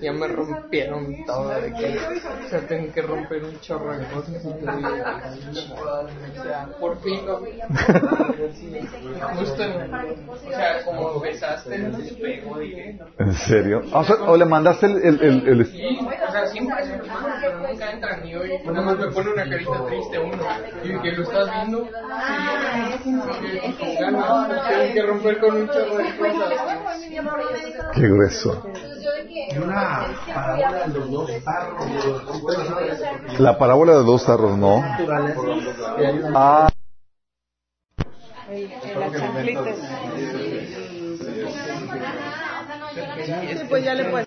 ya me rompieron todo de que, o sea, tengo que romper un chorro de cosas y todo, y, o sea, por fin, ¿no? justo, o sea, como besaste en el espejo, dije, ¿En serio? Ah, o, sea, ¿o le mandaste el... el, el, el- Sí, o sea, siempre se manda, pero nunca entran y hoy. Nada más me pone una carita triste uno. Y que lo estás viendo, sí, que romper con un chorro de cosas. Qué grueso. Una parábola de los dos tarros. La parábola de dos tarros, ¿no? Ah, Las chanclitas. Pues ya le puedes.